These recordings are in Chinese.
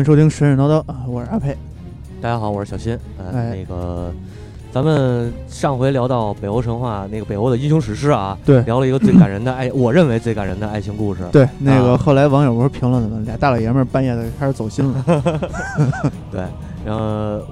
欢迎收听神神叨叨啊，我是阿佩。大家好，我是小新。呃，哎那个，咱们上回聊到北欧神话，那个北欧的英雄史诗啊，对聊了一个最感人的爱，我认为最感人的爱情故事。对，那个啊后来网友不是评论了吗？俩大老爷们儿半夜的开始走心了。对，然后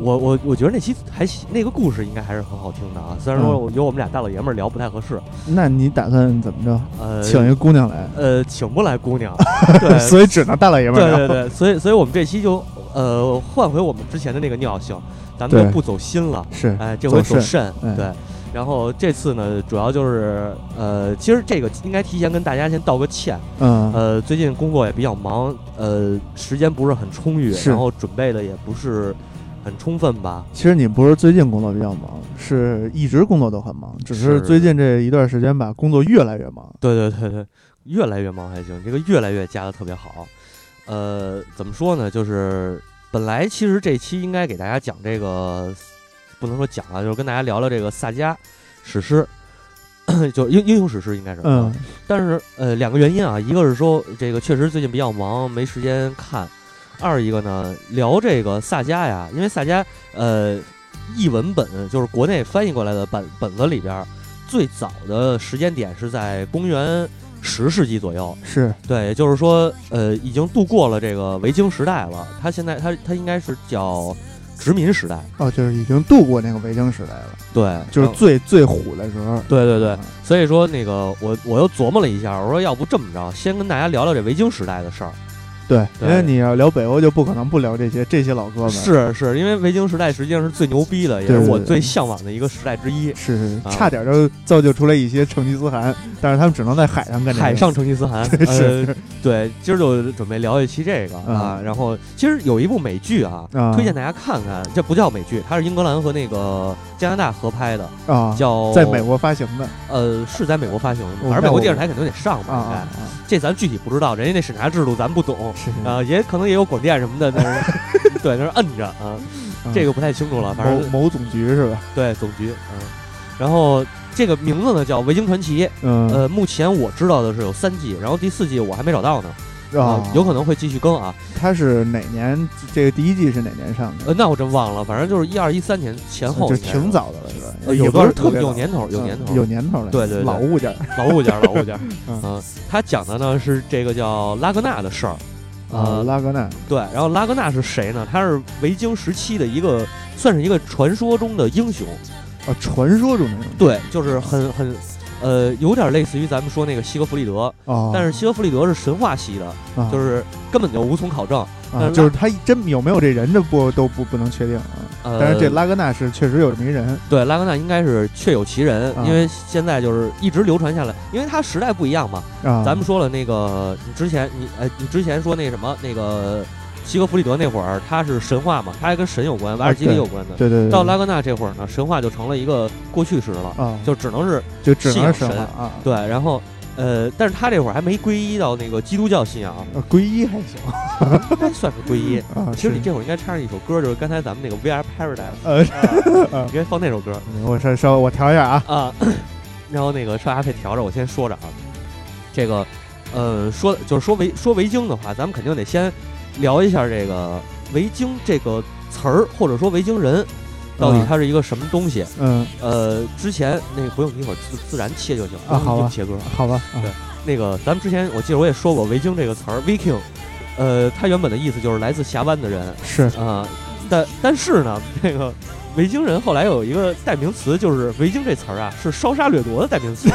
我我我觉得那期还行那个故事应该还是很好听的啊，虽然说嗯有我们俩大老爷们儿聊不太合适，那你打算怎么着？呃，请一个姑娘来，呃请不来姑娘，对 所以只能大老爷们儿。对对对，所以所以我们这期就呃换回我们之前的那个尿性，咱们就不走心了。是，哎，这回走走肾，哎对。然后这次呢，主要就是呃，其实这个应该提前跟大家先道个歉。嗯，呃，最近工作也比较忙，呃，时间不是很充裕，然后准备的也不是很充分吧。其实你不是最近工作比较忙，是一直工作都很忙，只是是最近这一段时间吧，工作越来越忙。对对对对，越来越忙还行，这个越来越加的特别好。呃，怎么说呢？就是本来其实这期应该给大家讲这个，不能说讲啊，就是跟大家聊聊这个萨迦史诗，就英英雄史诗应该是。嗯，但是呃，两个原因啊，一个是说这个确实最近比较忙，没时间看；二一个呢，聊这个萨迦呀，因为萨迦呃译文本就是国内翻译过来的本本子里边儿，最早的时间点是在公元十世纪左右。是，对，也就是说，呃，已经度过了这个维京时代了。它现在它它应该是叫殖民时代。哦，就是已经度过那个维京时代了，对，就是最最虎的时候。对对对嗯，所以说那个我我又琢磨了一下，我说要不这么着，先跟大家聊聊这维京时代的事儿。对，因为你要聊北欧，就不可能不聊这些这些老哥们。是是，因为维京时代实际上是最牛逼的，也是我最向往的一个时代之一。是，是差点就造就出来一些成吉思汗，但是他们只能在海上干这个。海上成吉思汗，是呃，对，今儿就准备聊一期这个啊。然后其实有一部美剧啊，啊推荐大家看看，这不叫美剧，它是英格兰和那个加拿大合拍的，啊，叫在美国发行的呃是在美国发行的，我反正美国电视台肯定得上吧，应该这咱具体不知道，人家那审查制度咱不懂。是啊，也可能也有广电什么的，那是 对，那是摁着啊，嗯这个不太清楚了，反正某某总局是吧？对总局，嗯，然后这个名字呢叫《维京传奇》，嗯呃，目前我知道的是有三季，然后第四季我还没找到呢，啊，有可能会继续更啊，它是哪年？这个第一季是哪年上的？呃，那我真忘了，反正就是一二一三年前后就应该是，挺早的了，是吧？呃有有多多特别有年头，有年头，有年头了，对对对老物件儿老物件儿，老物件儿，嗯嗯，他讲的呢是这个叫拉格纳的事儿，啊，呃，拉格纳对，然后拉格纳是谁呢？他是维京时期的一个，算是一个传说中的英雄。啊，传说中那种对，就是很很，呃，有点类似于咱们说那个西格弗里德，啊，但是西格弗里德是神话系的，啊就是根本就无从考证。啊，就是他真有没有这人，这不都不不能确定啊。呃，但是这拉格纳是确实有这么一人对拉格纳应该是确有其人，啊因为现在就是一直流传下来，因为他时代不一样嘛。啊。咱们说了那个，你之前你呃，你之前说那什么那个西格弗里德那会儿，他是神话嘛，他还跟神有关，瓦尔基里有关的。对对对，到拉格纳这会儿呢，神话就成了一个过去时了，啊，就只能是就只能神是神话啊。对，然后呃，但是他这会儿还没皈依到那个基督教信仰，啊皈依还行应该算是皈依。啊。其实你这会儿应该插上一首歌，就是刚才咱们那个 VR Paradise，呃，啊你应该放那首歌我稍稍我调一下啊。啊。然后那个稍阿佩调着，我先说着啊。这个呃，说就是说维说维京的话，咱们肯定得先聊一下这个维京这个词儿，或者说维京人。到底嗯。它是一个什么东西？嗯，呃，之前那个不用，一会儿自自然切就行啊好吧切歌。好吧。啊。对。那个咱们之前我记得我也说过维京这个词儿，Viking，呃，它原本的意思就是来自峡湾的人。是。啊、但但是呢，这个维京人后来有一个代名词，就是维京这词儿啊是烧杀掠夺的代名词，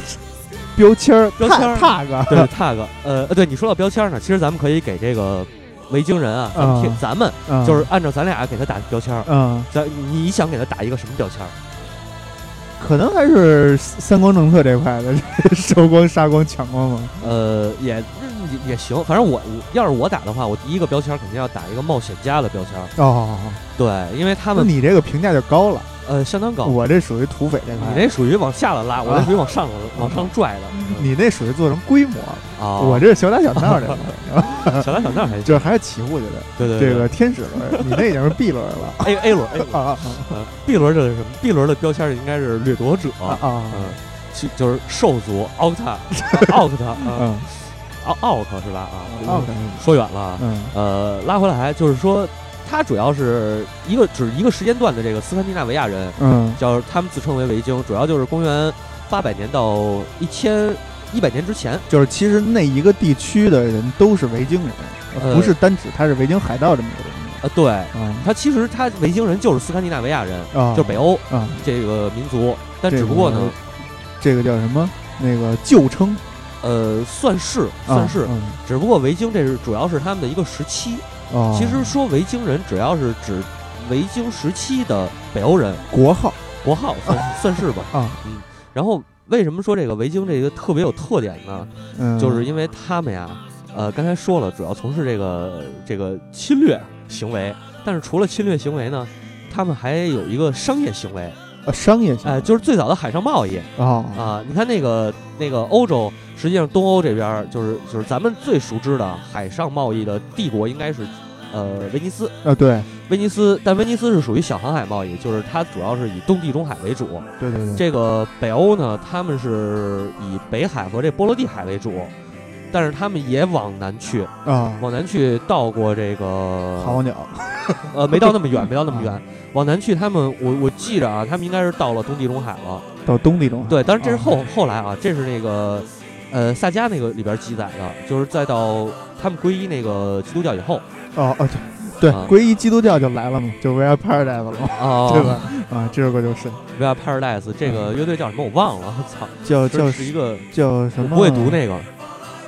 标签儿，标签儿。tag 对 tag，呃，对你说到标签呢，其实咱们可以给这个维京人啊，咱们贴啊咱们啊。就是按照咱俩给他打标签儿，嗯，咱你想给他打一个什么标签儿？可能还是三光政策这块的，收光、杀光、抢光嘛。呃，也也也行，反正我我要是我打的话，我第一个标签肯定要打一个冒险家的标签儿，哦，对，因为他那们你这个评价就高了，呃相当高，我这属于土匪这你块。那属于往下了拉，我这属于往上了往上拽的。你那属于做成规模了，啊，我这是小打小闹的，小打小闹还行，就是还是起步去的。对对对这个天使轮，你那已经是 B 轮了 A A 轮 A 轮啊啊呃 B 轮这是什么？B 轮的标签应该是掠夺者，啊就就是兽族奥克塔奥克塔啊。嗯奥奥特是吧？啊，奥特，说远了，嗯呃，拉回来就是说，他主要是一个只一个时间段的这个斯堪的纳维亚人，嗯叫他们自称为维京，主要就是公元八百年到一千一百年之前。就是其实那一个地区的人都是维京人，呃不是单指他是维京海盗这么一个人啊，对，啊他其实他维京人就是斯堪的纳维亚人，啊，就是北欧啊，这个民族，但只不过呢，这个叫什么？那个旧称呃，算是啊算是，嗯只不过维京这是主要是他们的一个时期。哦，其实说维京人，只要是指维京时期的北欧人，国号。国号算算是吧。啊，嗯。然后为什么说这个维京这个特别有特点呢？嗯，就是因为他们呀，呃，刚才说了，主要从事这个这个侵略行为，但是除了侵略行为呢，他们还有一个商业行为，呃商业性哎、就是最早的海上贸易。啊啊。你看那个那个欧洲，实际上东欧这边就是就是咱们最熟知的海上贸易的帝国，应该是呃威尼斯。啊，对威尼斯，但威尼斯是属于小航海贸易，就是它主要是以东地中海为主。对对对，这个北欧呢，他们是以北海和这波罗的海为主，但是他们也往南去，啊，往南去到过这个好望角 呃，没到那么远，没到那么远。往南去，他们我我记着啊，他们应该是到了东地中海了。到东地中海，对，但是这是后、啊后来啊，这是那个呃萨迦那个里边记载的，就是再到他们皈依那个基督教以后哦哦对对啊，皈依基督教就来了嘛，就 We Are Paradise 了嘛，啊，对吧？啊，这首歌就是？We Are Paradise 这个乐队叫什么我忘了，操，叫叫是一个叫什么？我不会读那个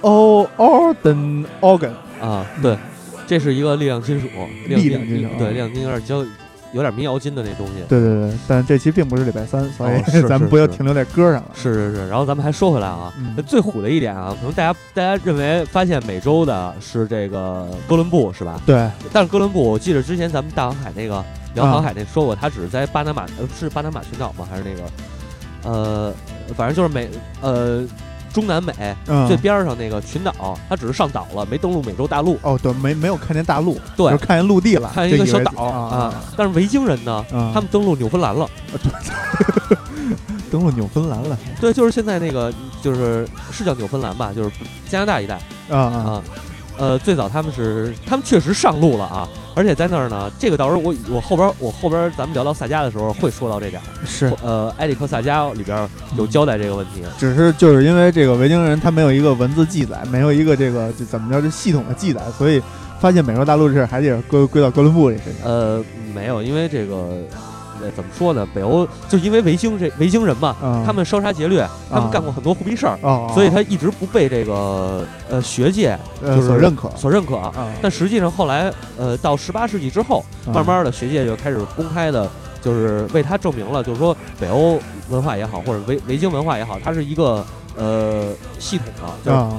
O Orden Organ 啊，对，这是一个力量金属，力量金属对，啊力量金属有点交有点民谣金的那东西。对对对，但这期并不是礼拜三，所以、咱们不要停留在歌上了。是是是，然后咱们还说回来啊，嗯最虎的一点啊，可能大家大家认为发现美洲的是这个哥伦布是吧？对，但是哥伦布，我记得之前咱们大航海那个聊啊航海那说过，他只是在巴拿马，呃，是巴拿马群岛吗？还是那个，呃，反正就是美，呃，中南美嗯，最边儿上那个群岛，它只是上岛了，没登陆美洲大陆，哦，对，没没有看见大陆，对。就是看见陆地了，看见一个小岛啊。啊。但是维京人呢，啊，他们登陆纽芬兰了。登陆纽芬兰了。对，就是现在那个，就是是叫纽芬兰吧，就是加拿大一带。啊啊。啊。呃，最早他们是，他们确实上路了啊，而且在那儿呢，这个到时候我我后边我后边咱们聊到萨迦的时候会说到这点儿。是，呃，埃里克萨迦里边有交代这个问题。只是就是因为这个维京人他没有一个文字记载，没有一个这个就怎么着这系统的记载，所以发现美洲大陆这事儿还得归归到哥伦布这身上。呃，没有，因为这个，呃，怎么说呢？北欧就因为维京这维京人嘛，啊，他们烧杀劫掠，他们啊干过很多胡逼事儿，哦，所以他一直不被这个呃学界呃就是所认可所认可。啊，但实际上后来，呃，到十八世纪之后，啊慢慢的学界就开始公开的，就是为他证明了，就是说北欧文化也好，或者维维京文化也好，它是一个呃系统的，就是啊，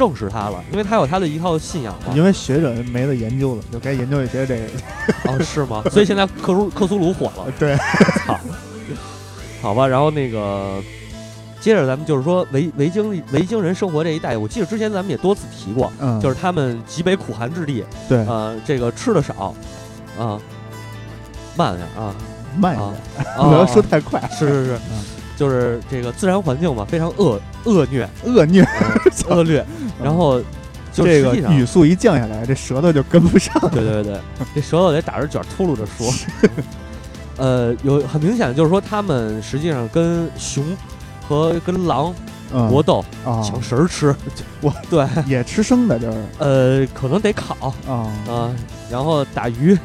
正视它了，因为它有它的一套信仰嘛。因为学者没得研究了，就该研究一些这个。哦，是吗？所以现在克苏克苏鲁火了，对，操！好吧，然后那个，接着咱们就是说维维京维京人生活这一带，我记得之前咱们也多次提过，嗯，就是他们极北苦寒之地，对，呃，这个吃的少，啊，慢点啊，慢点，啊。不要说太快，是是是。嗯，就是这个自然环境嘛，非常恶恶虐，恶虐。呃 恶劣，然后就这个语速一降下来，这舌头就跟不上。对对对，这舌头得打着卷儿秃噜着说。呃，有很明显的就是说，他们实际上跟熊和跟狼嗯。搏斗，啊，抢食儿吃。我，对，也吃生的，就是。呃，可能得烤。啊啊，然后打鱼，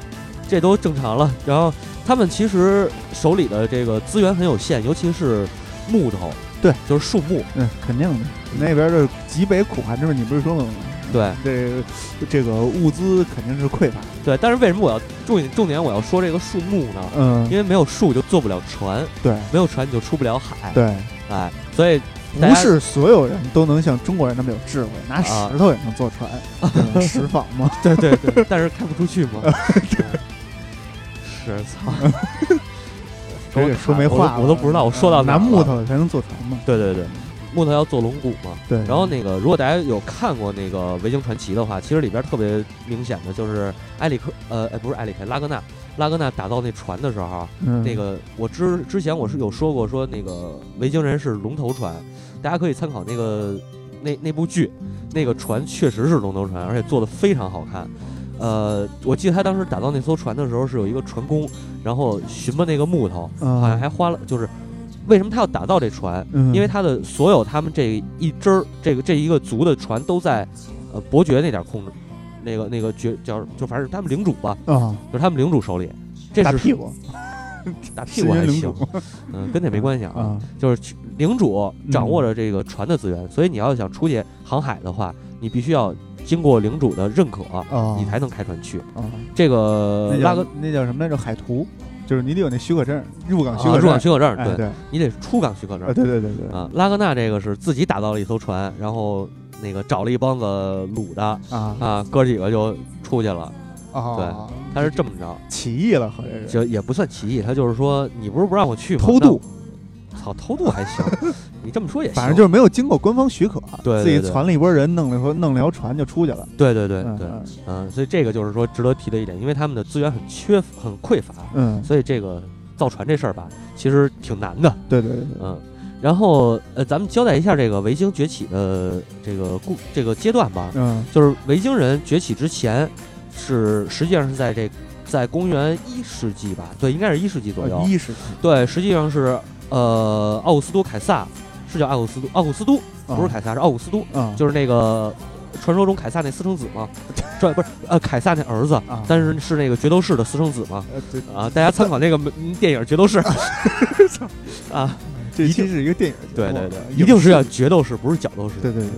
这都正常了。然后他们其实手里的这个资源很有限，尤其是木头，对，就是树木，嗯，肯定的。那边的极北苦寒之辈，你不是说了吗？对这个这个物资肯定是匮乏。对。但是为什么我要重点重点我要说这个树木呢？嗯因，为没有树就做不了船，对没有船你就出不了海，对，哎，所以不是所有人都能像中国人那么有智慧，拿啊石头也能坐船，石仿嘛。对对对，但是开不出去嘛。是 操，这也说没话，我都我都不知道我说到哪拿木头才能做船嘛。对对对，木头要做龙骨嘛。对，然后那个，如果大家有看过那个《维京传奇》的话，其实里边特别明显的就是埃里克，呃，哎不是埃里克，拉格纳，拉格纳打造那船的时候，嗯那个我之之前我是有说过，说那个维京人是龙头船，大家可以参考那个那那部剧，那个船确实是龙头船，而且做的非常好看。呃，我记得他当时打造那艘船的时候，是有一个船工，然后寻摸那个木头，嗯好像还花了，就是为什么他要打造这船？嗯。因为他的所有他们这一支儿，这个这一个族的船都在呃伯爵那点儿控制，那个那个爵叫就反正他们领主吧，啊，就是他们领主手里，这是大屁股。打屁股还行，嗯，跟那没关系啊，啊，就是领主掌握嗯着这个船的资源，所以你要想出去航海的话，你必须要经过领主的认可，啊，你才能开船去。啊，这个那叫拉格那叫什么来着？海图，就是你得有那许可证，入港许啊，可证。入港，许可证，哎，对对，你得出港许可证。啊，。对对对对，啊，拉格纳这个是自己打造了一艘船，然后那个找了一帮子鲁的啊。啊，哥几个就出去了。啊，他是这么着，起义了，好像是。就也不算起义，他就是说你不是不让我去吗？偷渡，那，操，偷渡还行，你这么说也行。反正就是没有经过官方许可，自己对对对传了一波人，弄了说弄了条船就出去了，对对对对，嗯所以这个就是说值得提的一点，因为他们的资源很缺很匮乏，嗯，所以这个造船这事儿吧，其实挺难的。对对对对，嗯，然后呃，咱们交代一下这个维京崛起的这个故这个阶段吧。嗯就是维京人崛起之前，是实际上是在这在公元一世纪吧，对，应该是一世纪左右。啊一世纪对，实际上是呃奥古斯都凯撒，是叫奥古斯都，奥古斯都不是凯撒，是奥古斯都，啊，就是那个传说中凯撒那私生子嘛，这不是呃凯撒那儿子，啊，但是是那个角斗士的私生子嘛。呃对，啊，大家参考那个嗯 电影《决斗士》啊，这一定是一个电影节目，对对对啊，一定是要决斗士，不是角斗士。对对对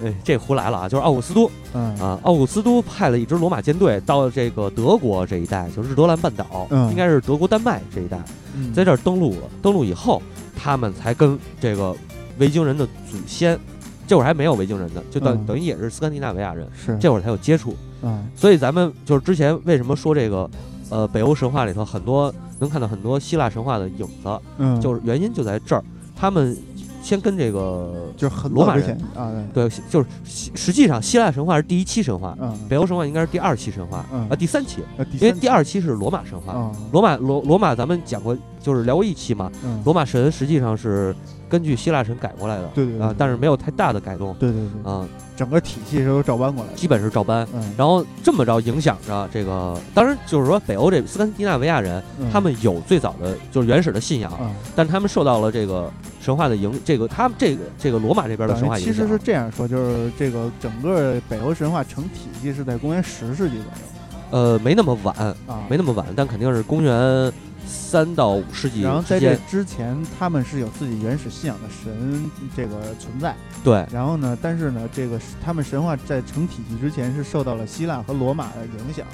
对，哎，这胡来了啊，就是奥古斯都嗯。啊，奥古斯都派了一支罗马舰队到这个德国这一带，就是日德兰半岛，嗯。应该是德国丹麦这一带，嗯在这儿登陆了。登陆以后，他们才跟这个维京人的祖先，这会儿还没有维京人呢，就等、嗯等于也是斯堪的纳维亚人，是这会儿才有接触。嗯所以咱们就是之前为什么说这个，呃，北欧神话里头很多能看到很多希腊神话的影子，嗯，就是原因就在这儿，他们先跟这个就是很罗马人啊，对，对，就是实实际上希腊神话是第一期神话，嗯，北欧神话应该是第二期神话，嗯。啊，第三期，因为第二期是罗马神话。啊，罗马罗罗马咱们讲过，就是聊过一期嘛。嗯，罗马神实际上是根据希腊神改过来的，对对对啊，但是没有太大的改动对对对，啊，整个体系是都照搬过来的，基本是照搬。嗯，然后这么着影响着这个，当然就是说北欧这斯堪的纳维亚人，嗯。他们有最早的就是原始的信仰，啊，但他们受到了这个神话的影，这个他们这个这个罗马这边的神话影响。其实是这样说，就是这个整个北欧神话成体系是在公元十世纪左右呃没那么晚，啊，没那么晚，但肯定是公元三到五世纪然后在这之间。之前，他们是有自己原始信仰的神这个存在。对然后呢，但是呢，这个是他们神话在成体系之前是受到了希腊和罗马的影响，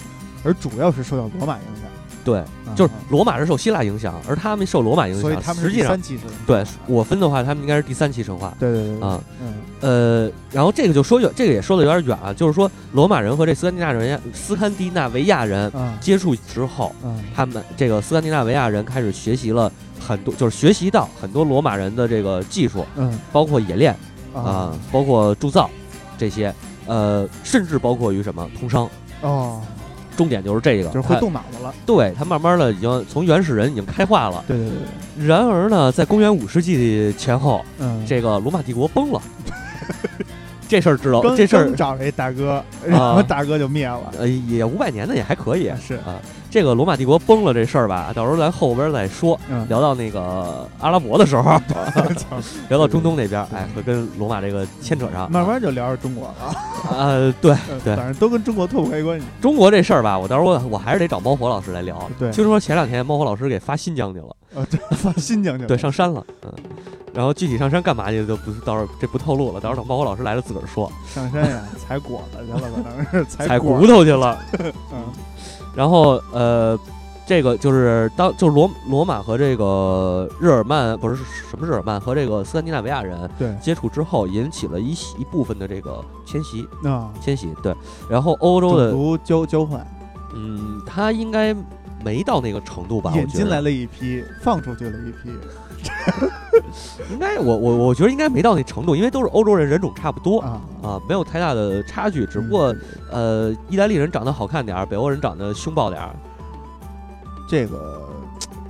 而主要是受到罗马影响。对，啊就是罗马是受希腊影响，而他们受罗马影响。所以他们是实际上。对我分的话，他们应该是第三期神话。对对对对啊，嗯呃，然后这个就说远，这个也说的有点远啊，就是说罗马人和这斯堪的纳人斯堪的纳维亚人啊接触之后，啊他们这个斯堪的纳维亚人开始学习了很多，就是学习到很多罗马人的这个技术，嗯包括冶炼啊啊，包括铸造这些，呃，甚至包括于什么通商。哦，重点就是这个，就是会动脑子了。对他慢慢的已经从原始人已经开化了。对对对对，然而呢，在公元五世纪前后，嗯，这个罗马帝国崩了。这事儿知道，这事儿刚找了一大哥，然后大哥就灭了。呃也五百年的也还可以是啊。这个罗马帝国崩了这事儿吧，到时候咱后边再说。嗯，聊到那个阿拉伯的时候，聊到中东那边，哎，会跟罗马这个牵扯上。慢慢就聊着中国了。呃，对嗯对反正都跟中国脱不开关系。中国这事儿吧，我到时候我我还是得找猫火老师来聊。对听说前两天猫火老师给发新疆去了，啊，对，发新疆去了。对，上山了，嗯。然后具体上山干嘛去就不到时候这不透露了，到时候等猫火老师来了自个儿说。上山呀，采果子去了，可能是采骨头去了。嗯然后呃，这个就是当就是罗罗马和这个日耳曼不是什么日耳曼和这个斯堪的纳维亚人对，接触之后，引起了一一部分的这个迁徙啊，迁徙。对，然后欧洲的种族交交换，嗯，他应该没到那个程度吧？引进来了一批，放出去了一批 应该我我我觉得应该没到那程度，因为都是欧洲人，人种差不多。啊。啊，没有太大的差距，只不过、呃，意大利人长得好看点儿，北欧人长得凶暴点儿这个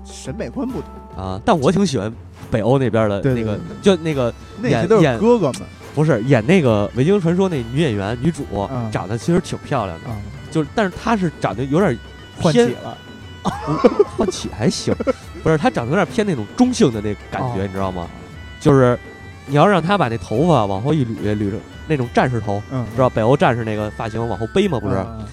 审美观不同，啊。但我挺喜欢北欧那边的那个对对，就那个演演哥哥们不是演那个《维京传说》那女演员女主，嗯长得其实挺漂亮的，啊，就是但是她是长得有点偏换起了，换起还行，不是他长得有点偏那种中性的那感觉，哦你知道吗？就是你要让他把那头发往后一捋，捋着那种战士头，嗯，知道北欧战士那个发型往后背吗？不是，嗯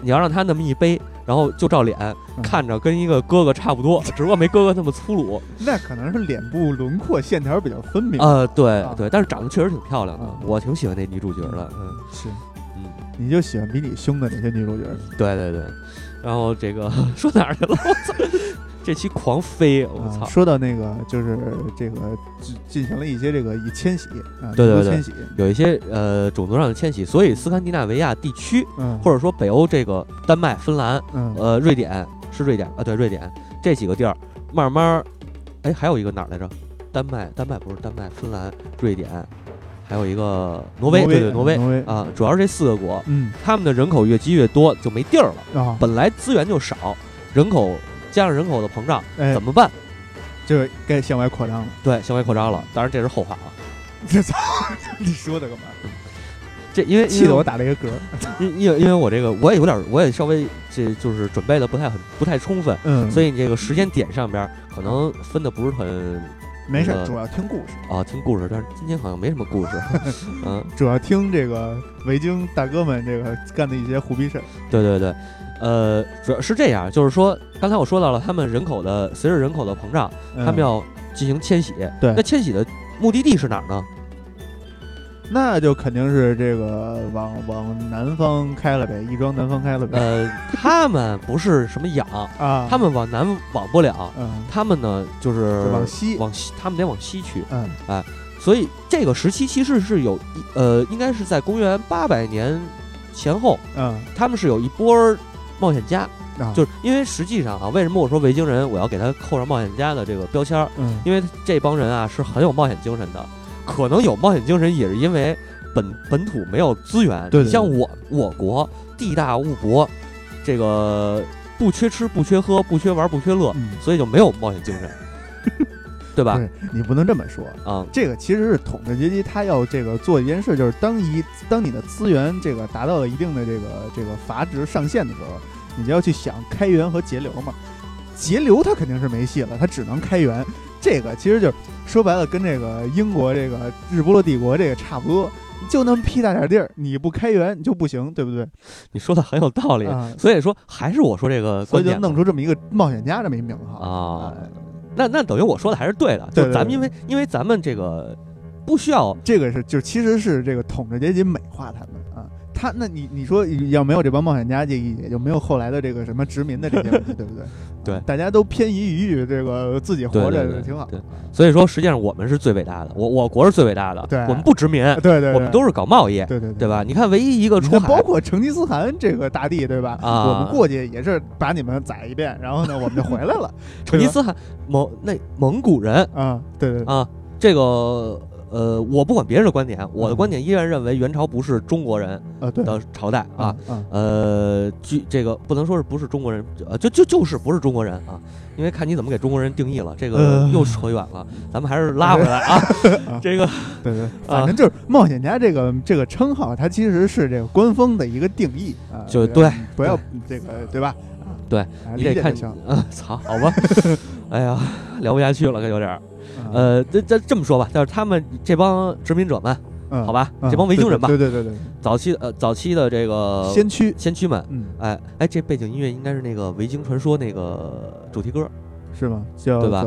你要让他那么一背，然后就照脸，嗯看着跟一个哥哥差不多，只不过没哥哥那么粗鲁。那可能是脸部轮廓线条比较分明。呃，对啊对，但是长得确实挺漂亮的啊，我挺喜欢那女主角的。嗯是，嗯，你就喜欢比你凶的那些女主角。对对对。然后这个 说哪儿去了？我操！这期狂飞，我啊操！说到那个，就是这个进进行了一些这个以迁徙啊，对对对。迁徙，有一些呃种族上的迁徙，所以斯堪的纳维亚地区嗯，或者说北欧这个丹麦、芬兰、嗯。呃瑞典是瑞典啊，对瑞典这几个地儿，慢慢儿，哎，还有一个哪儿来着？丹麦，丹麦不是丹麦，芬兰、瑞典，还有一个挪威，挪威对对，挪威挪威。啊，主要是这四个国，嗯。他们的人口越积越多，就没地儿了。啊，本来资源就少，人口加上人口的膨胀，哎怎，么办？就该向外扩张了。对，向外扩张了。当然这是后话了。这操，你说的干嘛？这因为气得我打了一个嗝。因因为因为我这个我也有点儿，我也稍微这就是准备的不太很不太充分，嗯，所以你这个时间点上边儿可能分的不是很没事儿，主要听故事，啊听故事，但是今天好像没什么故事。嗯，主要听这个维京大哥们这个干的一些胡逼事儿。对对对，呃，主要是这样，就是说刚才我说到了，他们人口的随着人口的膨胀，嗯他们要进行迁徙。对那迁徙的目的地是哪儿呢？那就肯定是这个往往南方开了呗，亦庄南方开了呗。呃，他们不是什么养，啊，他们往南往不了，嗯，他们呢就是往西，往西，他们得往西去。嗯哎所以这个时期其实是有一呃，应该是在公元八百年前后，嗯他们是有一波儿冒险家，啊，就是因为实际上啊，为什么我说维京人我要给他扣上冒险家的这个标签儿？嗯因为这帮人啊是很有冒险精神的，可能有冒险精神也是因为本本土没有资源。对像我我国地大物博，这个不缺吃不缺喝不缺玩不缺乐，嗯，所以就没有冒险精神，对吧你不能这么说。啊、这个其实是统治阶级，他要这个做一件事，就是当一当你的资源这个达到了一定的这个这个阀值上限的时候，你就要去想开源和节流嘛。节流它肯定是没戏了，它只能开源。这个其实就说白了，跟这个英国这个日不落帝国这个差不多，就那么屁大点地儿，你不开源你就不行，对不对？你说的很有道理。啊，所以说，还是我说这个所以就观点弄出这么一个冒险家这么一名号啊哎那那等于我说的还是对的，就咱们因为因为咱们这个不需要这个是就其实是这个统治阶级美化他们啊。他那你你说要没有这帮冒险家，这也就没有后来的这个什么殖民的这些问题，对不对？对大家都偏移于域，这个自己活着挺好。对所以说，实际上我们是最伟大的，我我国是最伟大的，对我们不殖民，对对对，我们都是搞贸易，对对对吧？你看，唯一一个出海包括成吉思汗这个大帝，对吧？啊我们过去也是把你们宰一遍，然后呢，我们就回来了。成吉思汗蒙那蒙古人啊，对对对啊，这个呃，我不管别人的观点，我的嗯观点依然认为元朝不是中国人啊，的朝代啊。啊，呃，据这个不能说是不是中国人，呃，就就就是不是中国人啊，因为看你怎么给中国人定义了，这个呃又扯远了，咱们还是拉回来啊。啊这个对对，反正就是冒险家这个这个称号，它其实是这个官方的一个定义啊，就对不要这个对吧？啊对啊你得看。啊，操，好吧，哎呀，聊不下去了，有点呃，这这这么说吧，但是他们这帮殖民者们，嗯好吧，嗯这帮维京人吧，对对对对早期呃早期的这个，先驱，先驱们，嗯，哎哎，这背景音乐应该是那个维京传说那个主题歌是吗？叫对吧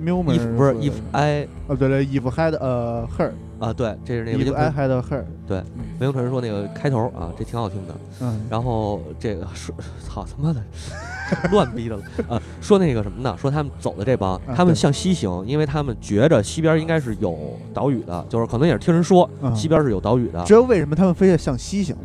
Milmer，，if 不是 if I 哦，对对，if had a her，啊，对，这是那个维 if 京 I 传 had a her，对维京传说那个开头啊，这挺好听的。嗯，然后这个说，操他妈的，乱逼的了啊！说那个什么呢？说他们走的这帮，他们向西行，因为他们觉着西边应该是有岛屿的，就是可能也是听人说嗯西边是有岛屿的。知道为什么他们非要向西行吗？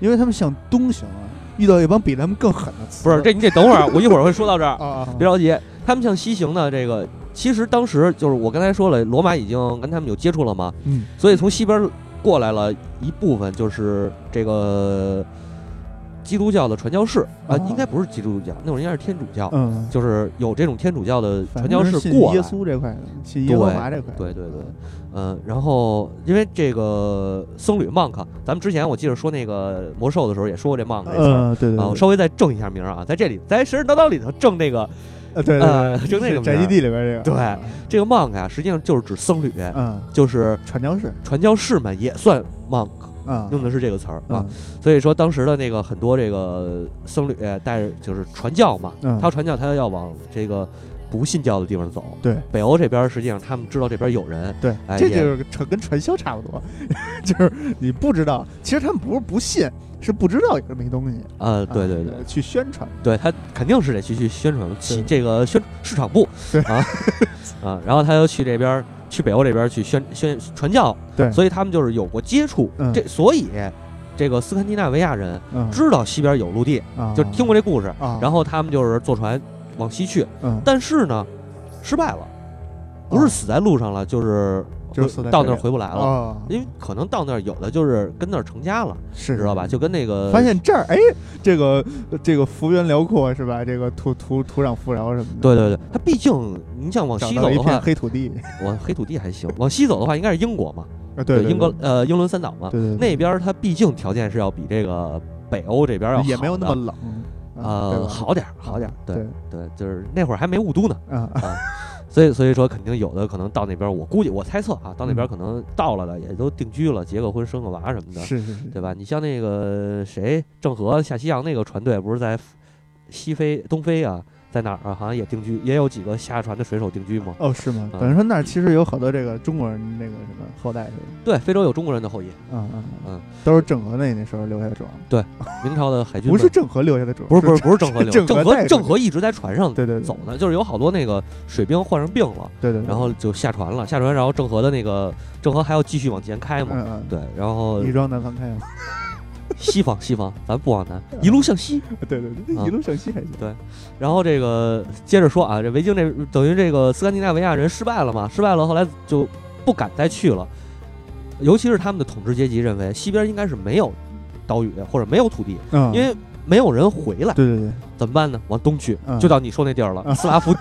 因为他们向东行啊，遇到一帮比他们更狠的。不是，这你得等会儿，我一会儿会说到这儿，别着急。他们向西行呢，这个其实当时就是我刚才说了，罗马已经跟他们有接触了嘛，嗯所以从西边过来了一部分，就是这个基督教的传教士啊、啊应该不是基督教，那会儿应该是天主教，嗯，就是有这种天主教的传教士过来。稣这块的，信耶和华这块，对对对，嗯，然后因为这个僧侣 monk，咱们之前我记得说那个魔兽的时候也说过这 monk 这词对对啊，我对，稍微再正一下名啊，在这里，在神神叨叨里头正那个呃对呃对，就那个宅基地里边这个，对这个 monk 啊，实际上就是指僧侣，嗯，就是传教士，传教士们也算 monk，啊，用的是这个词儿啊嗯。所以说当时的那个很多这个僧侣带着就是传教嘛，嗯他要传教，他要往这个不信教的地方走。对北欧这边实际上他们知道这边有人，对，哎这就是传跟传销差不多，就是你不知道，其实他们不是不信，是不知道有这么一东西，呃，对对啊对，去宣传，对他肯定是得去去宣传起这个宣市场部啊 啊，然后他又去这边去北欧这边去宣宣传教，对，所以他们就是有过接触，嗯。这所以这个斯堪的纳维亚人嗯知道西边有陆地，啊，就听过这故事，啊，然后他们就是坐船往西去，嗯，但是呢失败了，不是死在路上了，就是就是到那儿回不来了。啊，因为可能到那儿有的就是跟那儿成家了，是知道吧？就跟那个发现这儿，哎，这个这个幅员辽阔是吧？这个土土土壤富饶什么的，对对对，它毕竟你想往西走的话，黑土地，往黑土地还行，往西走的话应该是英国嘛，啊，对，英国呃英伦三岛嘛，对对对，那边它毕竟条件是要比这个北欧这边儿要也没有那么冷，啊呃好点儿好点儿，对对对，就是那会儿还没雾都呢，啊，所以所以说肯定有的可能到那边儿，我估计我猜测啊，到那边可能到了的也都定居了，结个婚生个娃什么的，是是是，对吧？你像那个谁郑和下西洋那个船队，不是在西非东非啊，在哪儿啊？好像也定居，也有几个下船的水手定居吗。哦，是吗？啊等于说那儿其实有好多这个中国人那个什么后代是吧？对，非洲有中国人的后裔，嗯嗯嗯，都是郑和那那时候留下的种，明朝的海军不是郑和留下的种，不是不是不是郑和留，郑郑和郑和一直在船上对对对走呢，就是有好多那个水兵患上病了，对对，对然后就下船了，下船然后郑和的那个郑和还要继续往前开嘛，嗯嗯，对，然后一装南方开嘛，西方西方，咱不往南，一路向西。对对对，啊。一路向西还行，对。然后这个接着说啊，这维京这等于这个斯堪的纳维亚人失败了嘛，失败了，后来就不敢再去了。尤其是他们的统治阶级认为西边应该是没有岛屿或者没有土地，嗯，因为没有人回来，对对对，怎么办呢？往东去，嗯。就到你说那地儿了，嗯。斯拉夫。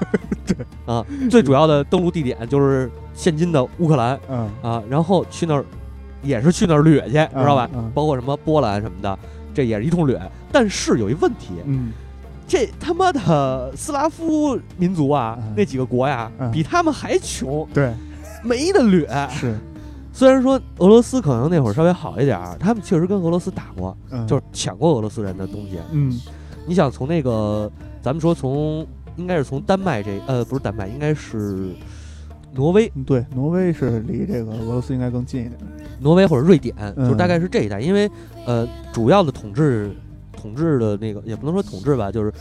对 啊，最主要的登陆地点就是现今的乌克兰。嗯，啊，然后去那儿也是去那儿掠去，知道吧？嗯？包括什么波兰什么的，这也是一通掠。但是有一问题，嗯，这他妈的斯拉夫民族啊，嗯那几个国呀，嗯比他们还穷，对，没得掠。是，虽然说俄罗斯可能那会儿稍微好一点儿，他们确实跟俄罗斯打过，嗯，就是抢过俄罗斯人的东西。嗯你想从那个，咱们说从应该是从丹麦这呃不是丹麦，应该是挪威、嗯对，挪威是离这个俄罗斯应该更近一点，挪威或者瑞典，嗯就是大概是这一带，因为呃主要的统治统治的那个也不能说统治吧，就是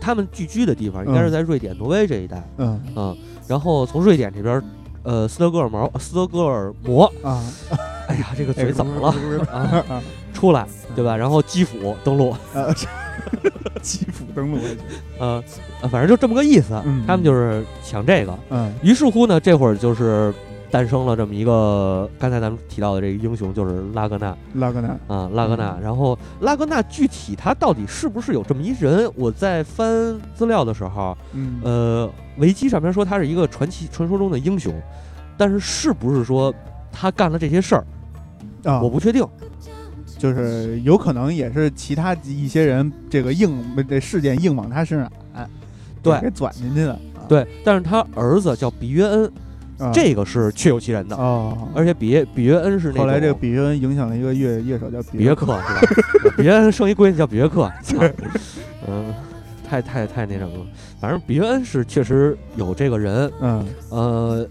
他们聚居的地方应该是嗯。在瑞典、挪威这一带。嗯。嗯，然后从瑞典这边，呃，斯德哥尔摩，斯德哥尔摩，啊，哎呀，这个哎嘴怎么了？啊，啊。出来，对吧？然后基辅登陆，呃，基辅登陆还行，呃，呃反正就这么个意思。嗯他们就是抢这个，嗯于是乎呢，这会儿就是诞生了这么一个，刚才咱们提到的这个英雄，就是拉格纳拉格纳，啊，拉格纳。然后拉格纳具体他到底是不是有这么一人？我在翻资料的时候，嗯呃，维基上面说他是一个传奇传说中的英雄，但是是不是说他干了这些事儿，啊，我不确定。就是有可能也是其他一些人这个硬这事件硬往他身上按，对给转进去的，啊，对，但是他儿子叫比约恩，啊这个是确有其人的，哦，而且比比约恩是那后来这个比约恩影响了一个乐乐手叫比约克是吧？比约恩生一闺女叫比约克，操嗯，太太太那什么了。反正比约恩是确实有这个人，嗯呃。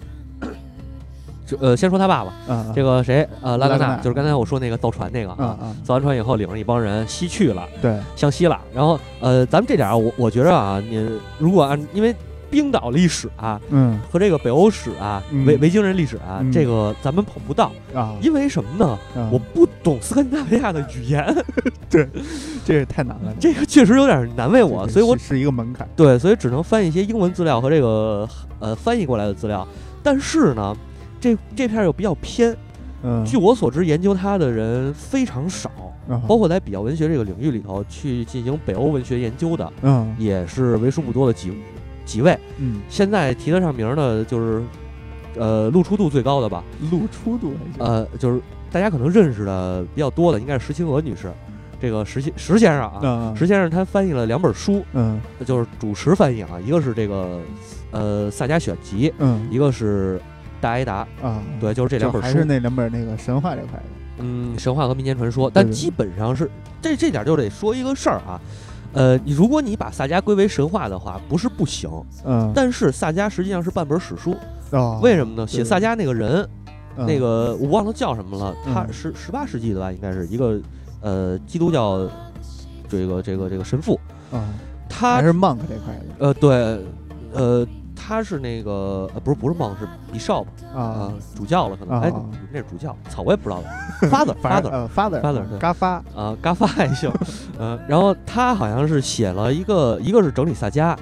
就呃，先说他爸爸，啊，这个谁，呃，拉格纳，就是刚才我说那个造船那个啊啊，造完船以后，领着一帮人西去了，对，向西了。然后，呃，咱们这点儿啊，我我觉着啊，你如果按因为冰岛历史啊嗯。和这个北欧史啊、嗯维维京人历史啊，嗯这个咱们捧不到，啊，因为什么呢？啊我不懂斯堪的纳维亚的语言，对这也太难了，这个确实有点难为我，所以我是是一个门槛，对，所以只能翻一些英文资料和这个呃翻译过来的资料。但是呢，这这片儿又比较偏，嗯，据我所知，研究它的人非常少。啊包括在比较文学这个领域里头去进行北欧文学研究的，嗯也是为数不多的几几位。嗯，现在提得上名儿的，就是呃露出度最高的吧，露出度呃，就是大家可能认识的比较多的，应该是石青娥女士。这个石先石先生啊，嗯石先生他翻译了两本书，嗯就是主持翻译啊，一个是这个呃萨迦选集，嗯一个是大挨达，啊，对，就是这两本书还是。那两本那个神话这块的，嗯，神话和民间传说，但基本上是这这点就得说一个事儿啊，呃，你如果你把萨迦归为神话的话，不是不行，嗯，但是萨迦实际上是半本史书，哦，为什么呢？写萨迦那个人，嗯。那个我忘了叫什么了，他嗯。是十八世纪的吧，应该是一个呃基督教这个这个这个神父，啊，他还是 monk 这块的。呃对呃他是那个呃不是不是 monk 是 bishop 啊。啊，主教了可能，哎啊那是主教，操我也不知道了，father 反 father 正呃 father father，对。嘎发。啊，嘎发还行，嗯，然后他好像是写了一个，一个是整理萨迦，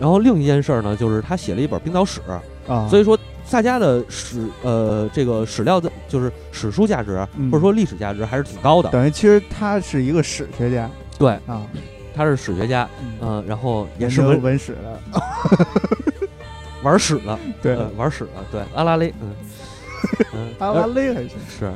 然后另一件事儿呢，就是他写了一本冰岛史，啊，所以说萨迦的史呃这个史料的，就是史书价值嗯。或者说历史价值还是挺高的。等于其实他是一个史学家。对，啊，他是史学家，嗯。嗯、然后也是文文史的，玩屎的，对，呃玩屎的，对，阿拉蕾，嗯。嗯，阿拉蕾还行，是。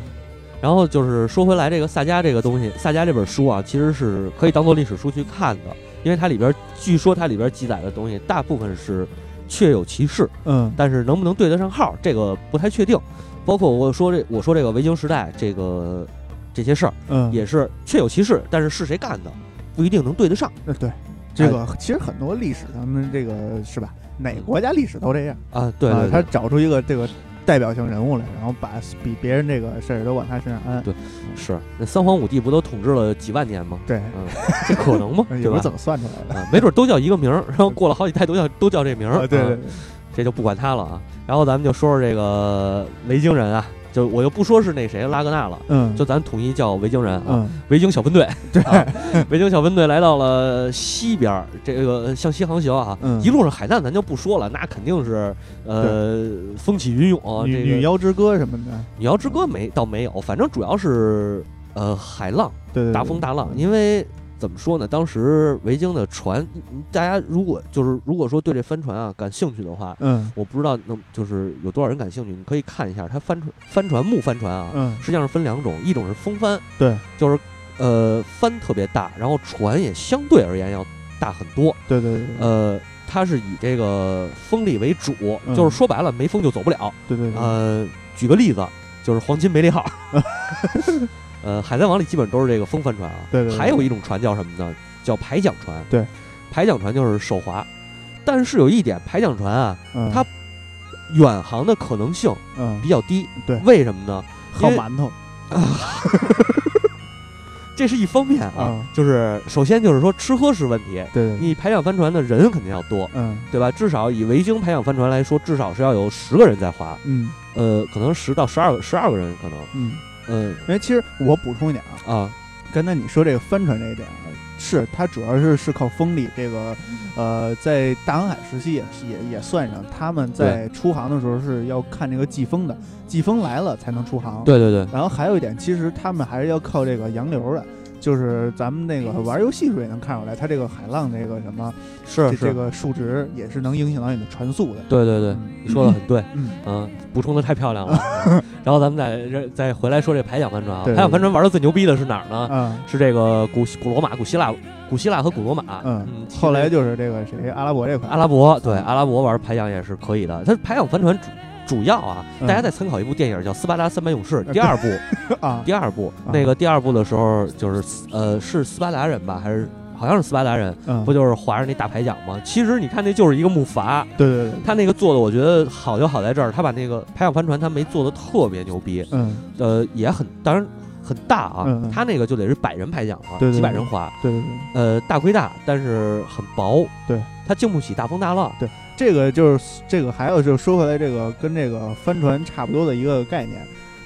然后就是说回来，这个萨迦这个东西，萨迦这本书啊，其实是可以当做历史书去看的，因为它里边据说它里边记载的东西大部分是确有其事，嗯。但是能不能对得上号，这个不太确定。包括我说这我说这个维京时代这个这些事儿嗯，也是确有其事，但是是谁干的不一定能对得上。呃对，这个其实很多历史咱们这个是吧？哪个国家历史都这样，啊。对他找出一个这个代表性人物来，然后把比别人这个事儿都往他身上安，对是那三皇五帝不都统治了几万年吗？对，嗯，这可能吗？对吧也不是？怎么算出来的。啊，没准都叫一个名儿，然后过了好几代都叫都叫这名儿。啊，对啊对对，这就不管他了啊。然后咱们就说说这个维京人啊，就我就不说是那谁拉格纳了，嗯，就咱统一叫维京人啊。嗯。维京小分队，对。啊，维京小分队来到了西边，这个向西航行啊，嗯。一路上海难咱就不说了，那肯定是呃风起云涌，女这个女妖之歌什么的，女妖之歌没倒没有，反正主要是呃海浪，对对，大风大浪，因为。怎么说呢？当时维京的船，嗯大家如果就是如果说对这帆船啊感兴趣的话，嗯我不知道能就是有多少人感兴趣，你可以看一下它帆船帆船木帆船啊，嗯，实际上是分两种，一种是风帆，对，就是呃帆特别大，然后船也相对而言要大很多，对对对，呃，它是以这个风力为主，嗯就是说白了没风就走不了。对对对，呃，举个例子，就是黄金梅利号，呃，海贼王里基本都是这个风帆船啊，对对对还有一种船叫什么呢？叫排桨船，对，排桨船就是手划，但是有一点，排桨船啊，嗯。它远航的可能性嗯。比较低，对。为什么呢？因为好馒头。这是一方面啊，啊就是首先就是说吃喝是问题，对对，你排桨帆船的人肯定要多，嗯。对吧？至少以维京排桨帆船来说，至少是要有十个人在划，嗯。呃，可能十到十二个十二个人可能，嗯，嗯因为其实我补充一点啊，啊，刚才你说这个帆船这一点啊，是它主要是是靠风力，这个呃，在大航海时期也也也算上，他们在出航的时候是要看这个季风的，季风来了才能出航。。对对对，然后还有一点，其实他们还是要靠这个洋流的，就是咱们那个玩游戏时候也能看出来，它这个海浪这个什么，是是，这这个数值也是能影响到你的船速的。对对对，嗯你说的很对，嗯嗯，补充的太漂亮了。嗯 然后咱们再再回来说这排桨帆船啊，排桨帆船玩的最牛逼的是哪儿呢？啊是这个古古罗马、古希腊、古希腊和古罗马。嗯后来就是这个谁阿拉伯这块阿拉伯，对阿拉伯玩排桨也是可以的。它排桨帆船主主要啊，嗯大家再参考一部电影叫《斯巴达三百勇士》第二部，啊。第二部啊。那个第二部的时候就是呃是斯巴达人吧，还是好像是斯巴达人，嗯。不就是划着那大排桨吗？其实你看那就是一个木筏，对对对。他那个做的我觉得好就好在这儿，他把那个排桨帆船他没做的特别牛逼，嗯。呃也很当然很大啊，他那个就得是百人排桨了，对对几百人划，对对对。呃大归大，但是很薄，对，它经不起大风大浪，这个就是这个，还有就是说回来，这个跟这个帆船差不多的一个概念，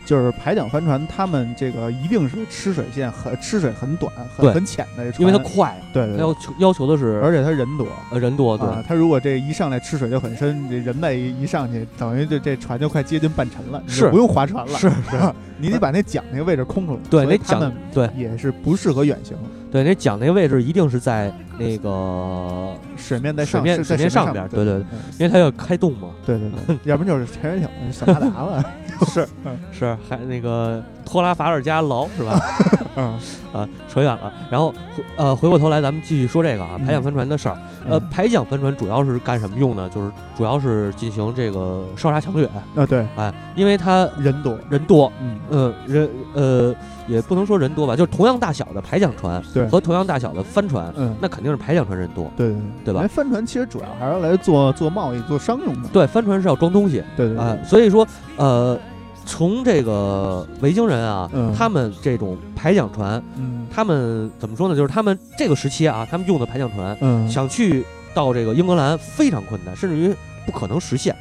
就是排桨帆船，他们这个一定是吃水线很吃水很短、很很浅的船，因为它快，对对。要求要求的是而且它人多。呃人多，对，啊，他如果这一上来吃水就很深，这人再一一上去，等于这这船就快接近半沉了，是。不用划船了，是是，你得把那桨那个位置空出来。对，那桨对。也是不适合远行，对，那桨那个位置一定是在那个，水面在水面水面上上边对对对对因为它要开动嘛，对对对，要不然就是潜水艇、小马达了，是，是还那个托拉法尔加劳是吧？嗯啊，扯远了。然后回呃回过头来，咱们继续说这个啊，嗯排桨帆船的事儿。呃，嗯排桨帆船主要是干什么用呢？就是主要是进行这个烧杀抢掠，啊对，哎，因为它人多，人多，嗯嗯，人呃也不能说人多吧，就是同样大小的排桨船对和同样大小的帆船，嗯，那肯定是排桨船人多。对对对吧？因为帆船其实主要还是来做做贸易、做商用的，对，帆船是要装东西对对啊、对，所以说呃，从这个维京人啊，嗯。他们这种排桨船，嗯。他们怎么说呢？就是他们这个时期啊，他们用的排桨船，嗯。想去到这个英格兰非常困难，甚至于不可能实现。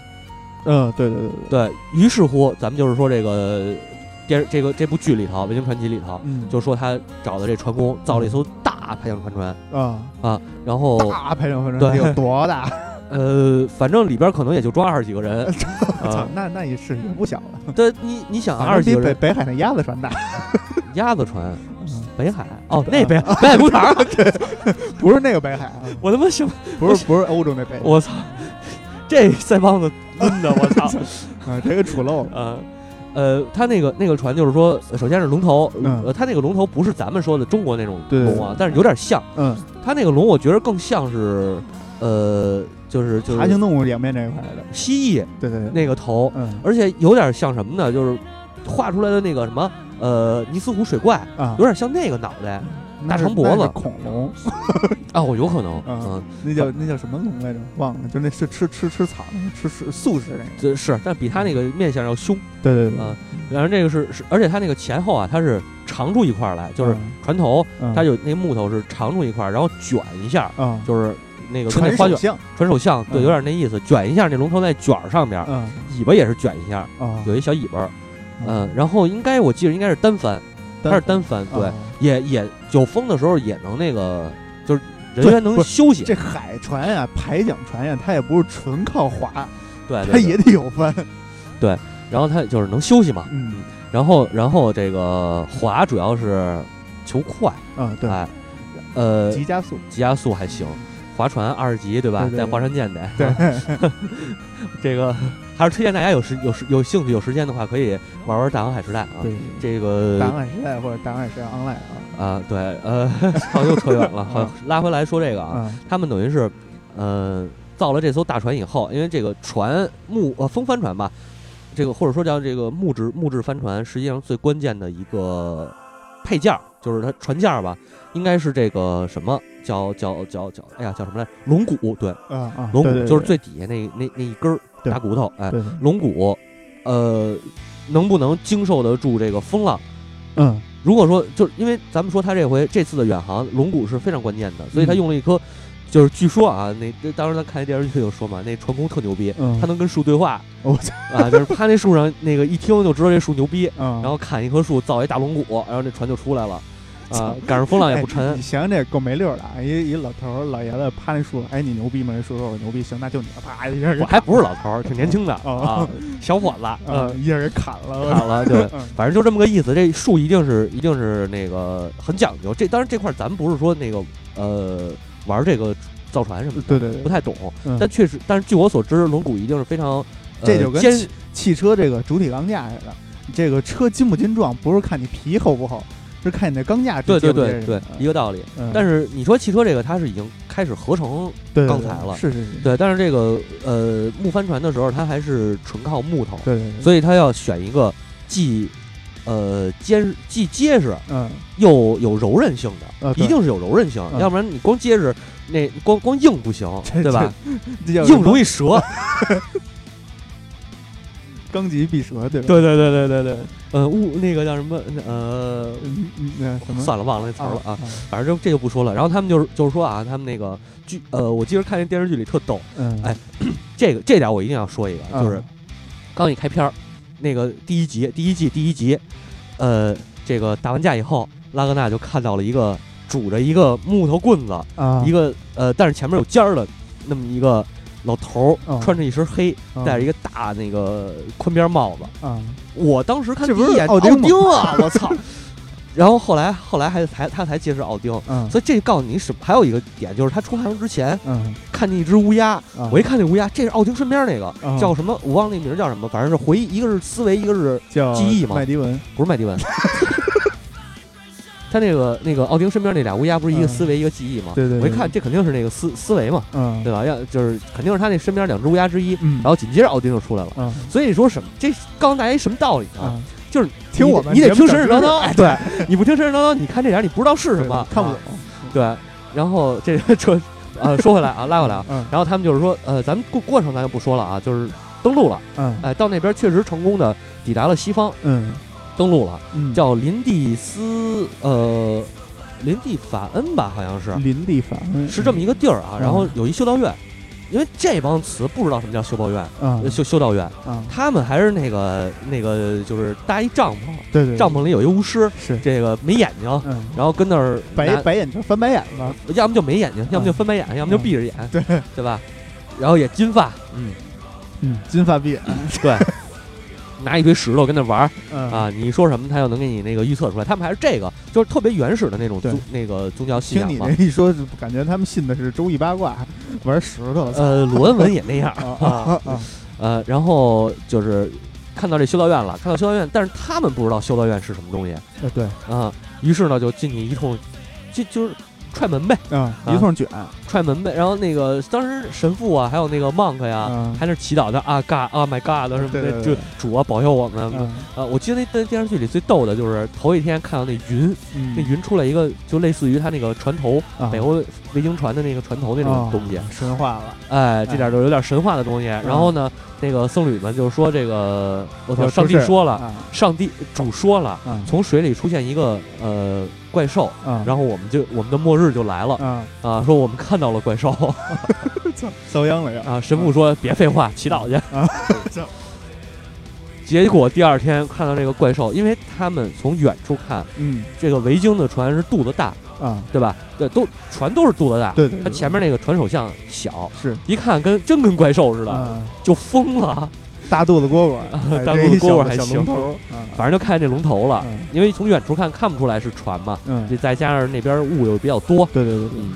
嗯，对对对对，对于是乎，咱们就是说这个电视这个这部剧里头，《维京传奇》里头，嗯，就说他找的这船工造了一艘大排桨帆船啊，啊，然后大排船帆船对得有多大？呃，反正里边可能也就装二十几个人 操啊。，那那也是也不小了，对，你你想二十几个人，北海那鸭子船大，鸭子船，嗯北海哦，那北北海工厂，不是那个北海啊，我他妈想，不是不是欧洲那北海，我操，这腮帮子抡的，我操！啊，这个杵漏了，呃，呃，它那个那个船就是说，首先是龙头，嗯呃，它那个龙头不是咱们说的中国那种龙啊，但是有点像。嗯，它那个龙，我觉得更像是，呃，就是就是爬行动物两边这一块的，蜥蜴对对对，那个头，嗯而且有点像什么呢？就是画出来的那个什么，呃，尼斯湖水怪，啊有，点像那个脑袋那是大长脖子恐龙，啊，我有可能，嗯嗯，那叫那叫什么龙来着？忘了，就那是吃吃吃草，吃吃素食那个，这是，但比它那个面相要凶。对对对，啊然后这个是是，而且它那个前后啊，它是长出一块儿来，就是船头嗯它有那木头是长出一块儿，然后卷一下，啊，就是那个跟传那花卷手像，传手像，对，嗯有点那意思，卷一下那龙头在卷上边儿，嗯尾巴也是卷一下，啊，有一小尾巴，嗯，然后应该我记得应该是单帆，它是单帆，对，啊也也有风的时候也能那个，就是人对员能不休息，这海船呀、排桨船呀，它也不是纯靠划，对，它对对也得有帆。对然后它就是能休息嘛，嗯然后然后这个划主要是求快，啊，对，哎，呃，急加速，急加速还行，划船二十级对吧？对对对带划船舰得。对，这个还是推荐大家有时有时有兴趣有时间的话，可以玩玩大航海时代啊。对，这个大航海时代或者大航海时代 online 啊，啊，对，呃，好又扯远了，好拉回来说这个啊，啊，他们等于是，呃，造了这艘大船以后，因为这个船木呃风帆船吧，这个或者说叫这个木质木质帆船，实际上最关键的一个配件儿就是它船架吧，应该是这个什么叫叫叫叫，哎呀叫什么来？龙骨，对，啊啊，龙骨就是最底下那那那一根儿大骨头，哎，龙骨，呃，能不能经受得住这个风浪？嗯。如果说，就是因为咱们说他这回这次的远航，龙骨是非常关键的，所以他嗯。用了一颗，就是据说啊，那那当时咱看那电视剧就说嘛，那船工特牛逼，嗯，他能跟树对话。我操，啊，就是趴那树上那个一听就知道这树牛逼，嗯，然后砍一棵树造一大龙骨，然后那船就出来了，啊，赶上风浪也不哎沉你，想想这够没溜儿的啊！一一老头儿老爷子趴那树，哎，你牛逼吗？这树说我牛逼，行，那就你了，啪一下给我还不是老头儿，挺年轻的哦啊，小伙子，啊嗯，一下给砍了，砍了，对。嗯反正就这么个意思，这树一定是一定是那个很讲究。这当然这块儿咱们不是说那个呃玩这个造船什么的，对对对不太懂。嗯但确实，但是据我所知，龙骨一定是非常，呃、这就跟汽车这个主体钢架似的，这个车筋不筋壮，不是看你皮厚不厚，是看你那钢架对对对对，一个道理。嗯但是你说汽车这个，它是已经开始合成钢材了是是是，对，但是这个呃木帆船的时候，它还是纯靠木头，对所以它要选一个既呃坚既结实嗯又有柔韧性的，一定是有柔韧性，嗯要不然你光结实，那光光硬不行，对吧？硬容易折。钢极必折，对吧？对对对对对对，呃，物那个叫什么？呃，嗯，嗯那什么算了，忘了那词儿了啊。啊，反正就这就不说了。然后他们就是就是说啊，他们那个剧，呃，我记得看那电视剧里特逗，嗯，哎这个这点我一定要说一个，就是嗯刚一开篇儿，那个第一集第一季第一集，呃，这个打完架以后，拉格纳就看到了一个拄着一个木头棍子，啊，一个呃，但是前面有尖儿的那么一个老头儿，哦穿着一身黑，啊戴着一个大那个宽边帽子。啊，我当时看第一眼，奥丁啊，我操！然后后来后来还才他才揭示奥丁，嗯所以这告诉你什？还有一个点就是他出航之前嗯，看见一只乌鸦，啊我一看那乌鸦，这是奥丁身边那个啊叫什么？我忘了那名儿叫什么，反正是回忆，一个是思维，一个是叫记忆嘛麦迪文，不是麦迪文。他那个那个奥丁身边那俩乌鸦不是一个嗯思维一个记忆吗？对对对我一看这肯定是那个思思维嘛，嗯，对吧？要就是肯定是他那身边两只乌鸦之一。嗯，然后紧接着奥丁就出来了，嗯。所以说什么？这告诉大家一什么道理啊？啊，就是听我们你得听神神叨叨，哎，对，你不听神神叨叨，你看这点你不知道是什么，看不懂。啊，对，然后这个这呃说回来啊，拉回来啊，嗯。然后他们就是说，呃，咱们过过程咱就不说了啊，就是登陆了，嗯。哎，到那边确实成功的抵达了西方，嗯登陆了，嗯，叫林蒂斯呃林蒂法恩吧，好像是。林地法恩。是这么一个地儿啊，嗯。然后有一修道院。因为这帮词不知道什么叫修道院，啊呃修修道院，啊，他们还是那个那个，就是搭一帐篷，对对，帐篷里有一巫师，是。这个没眼睛，嗯，然后跟那儿白拿白眼睛翻白眼吧，要么就没眼睛，要么就翻白眼，要么就闭着眼，对。对吧？然后也金发，嗯，嗯，金发碧眼，对，拿一堆石头跟那玩儿。嗯。啊，你说什么他就能给你那个预测出来。他们还是这个，就是特别原始的那种宗那个宗教信听你仰嘛。这。一说，感觉他们信的是周易八卦，玩石头，呃，鲁恩文也那样。啊啊啊，呃，然后就是看到这修道院了，看到修道院，但是他们不知道修道院是什么东西。呃对。啊，于是呢就进去一通，就就是踹门呗，啊，一通卷，踹门呗。然后那个当时神父啊，还有那个 monk 呀，嗯。还那祈祷的啊 God 啊 My God 什么的，就主啊保佑我们。嗯。啊，我记得那那电视剧里最逗的就是头一天看到那云，嗯。那云出来一个就类似于他那个船头，啊。北欧维京船的那个船头那种啊东西。神话了，哎，这点儿就有点神话的东西。然后呢，那个僧侣们就说这个，我操，上帝说了，啊上帝主说了，啊从水里出现一个呃怪兽，啊，然后我们就我们的末日就来了。啊，啊，说我们看到了怪兽。操，遭殃了呀，啊。神父说别废话，祈祷去。啊。结果第二天看到这个怪兽，因为他们从远处看，嗯。这个维京的船是肚子大，啊，对吧？对，都船都是肚子大，对对，对。它前面那个船首像小，是。一看跟真跟怪兽似的，啊，就疯了。大肚子蝈蝈，哎 大肚子蝈蝈还行。反正就看见这龙头了，嗯。因为从远处看看不出来是船嘛，嗯，这再加上那边雾又比较多，对对对对，嗯，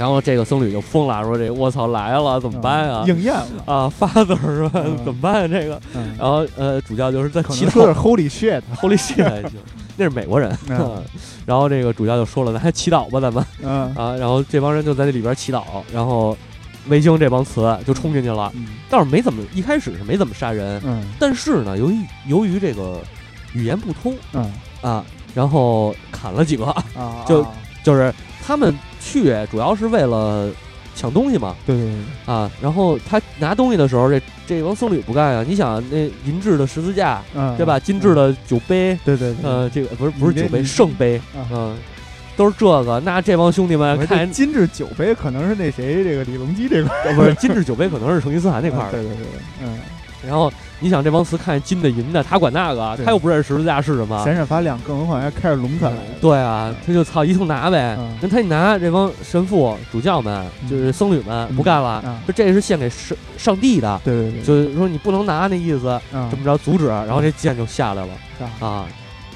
然后这个僧侣就疯了，说这我操来了怎么办啊？应验了，啊，father 是吧？嗯 怎么办啊？这个，嗯，然后呃，主教就是在祈祷是 Holy shit，，Holy shit 那是美国人。嗯 然后这个主教就说了，咱还祈祷吧，咱们嗯啊。然后这帮人就在那里边祈祷，然后维京这帮词就冲进去了，嗯倒是没怎么一开始是没怎么杀人，嗯但是呢，由于由于这个语言不通嗯啊，然后砍了几个，啊，就啊就是他们去主要是为了抢东西嘛。对对对。啊，然后他拿东西的时候，这这帮僧侣不干啊，你想那银质的十字架嗯，对吧？金质的酒杯，对对对，呃，这个不是不是酒杯，圣杯，啊。嗯，都是这个。那这帮兄弟们看金质酒杯可能是那谁这个李隆基这块不是金质酒杯，可能是成吉思汗那块对 对，对嗯，然后你想这帮词看见金的银的，他管那个，他又不认识十字架是什么。闪闪发亮，更何况还开着龙彩，对啊，他就操一通拿呗。嗯。那他一拿，这帮神父、主教们，就是僧侣们不干了嗯，说这是献给上上帝的，对对对，就是说你不能拿那意思，啊这么着阻止，然后这剑就下来了。啊啊，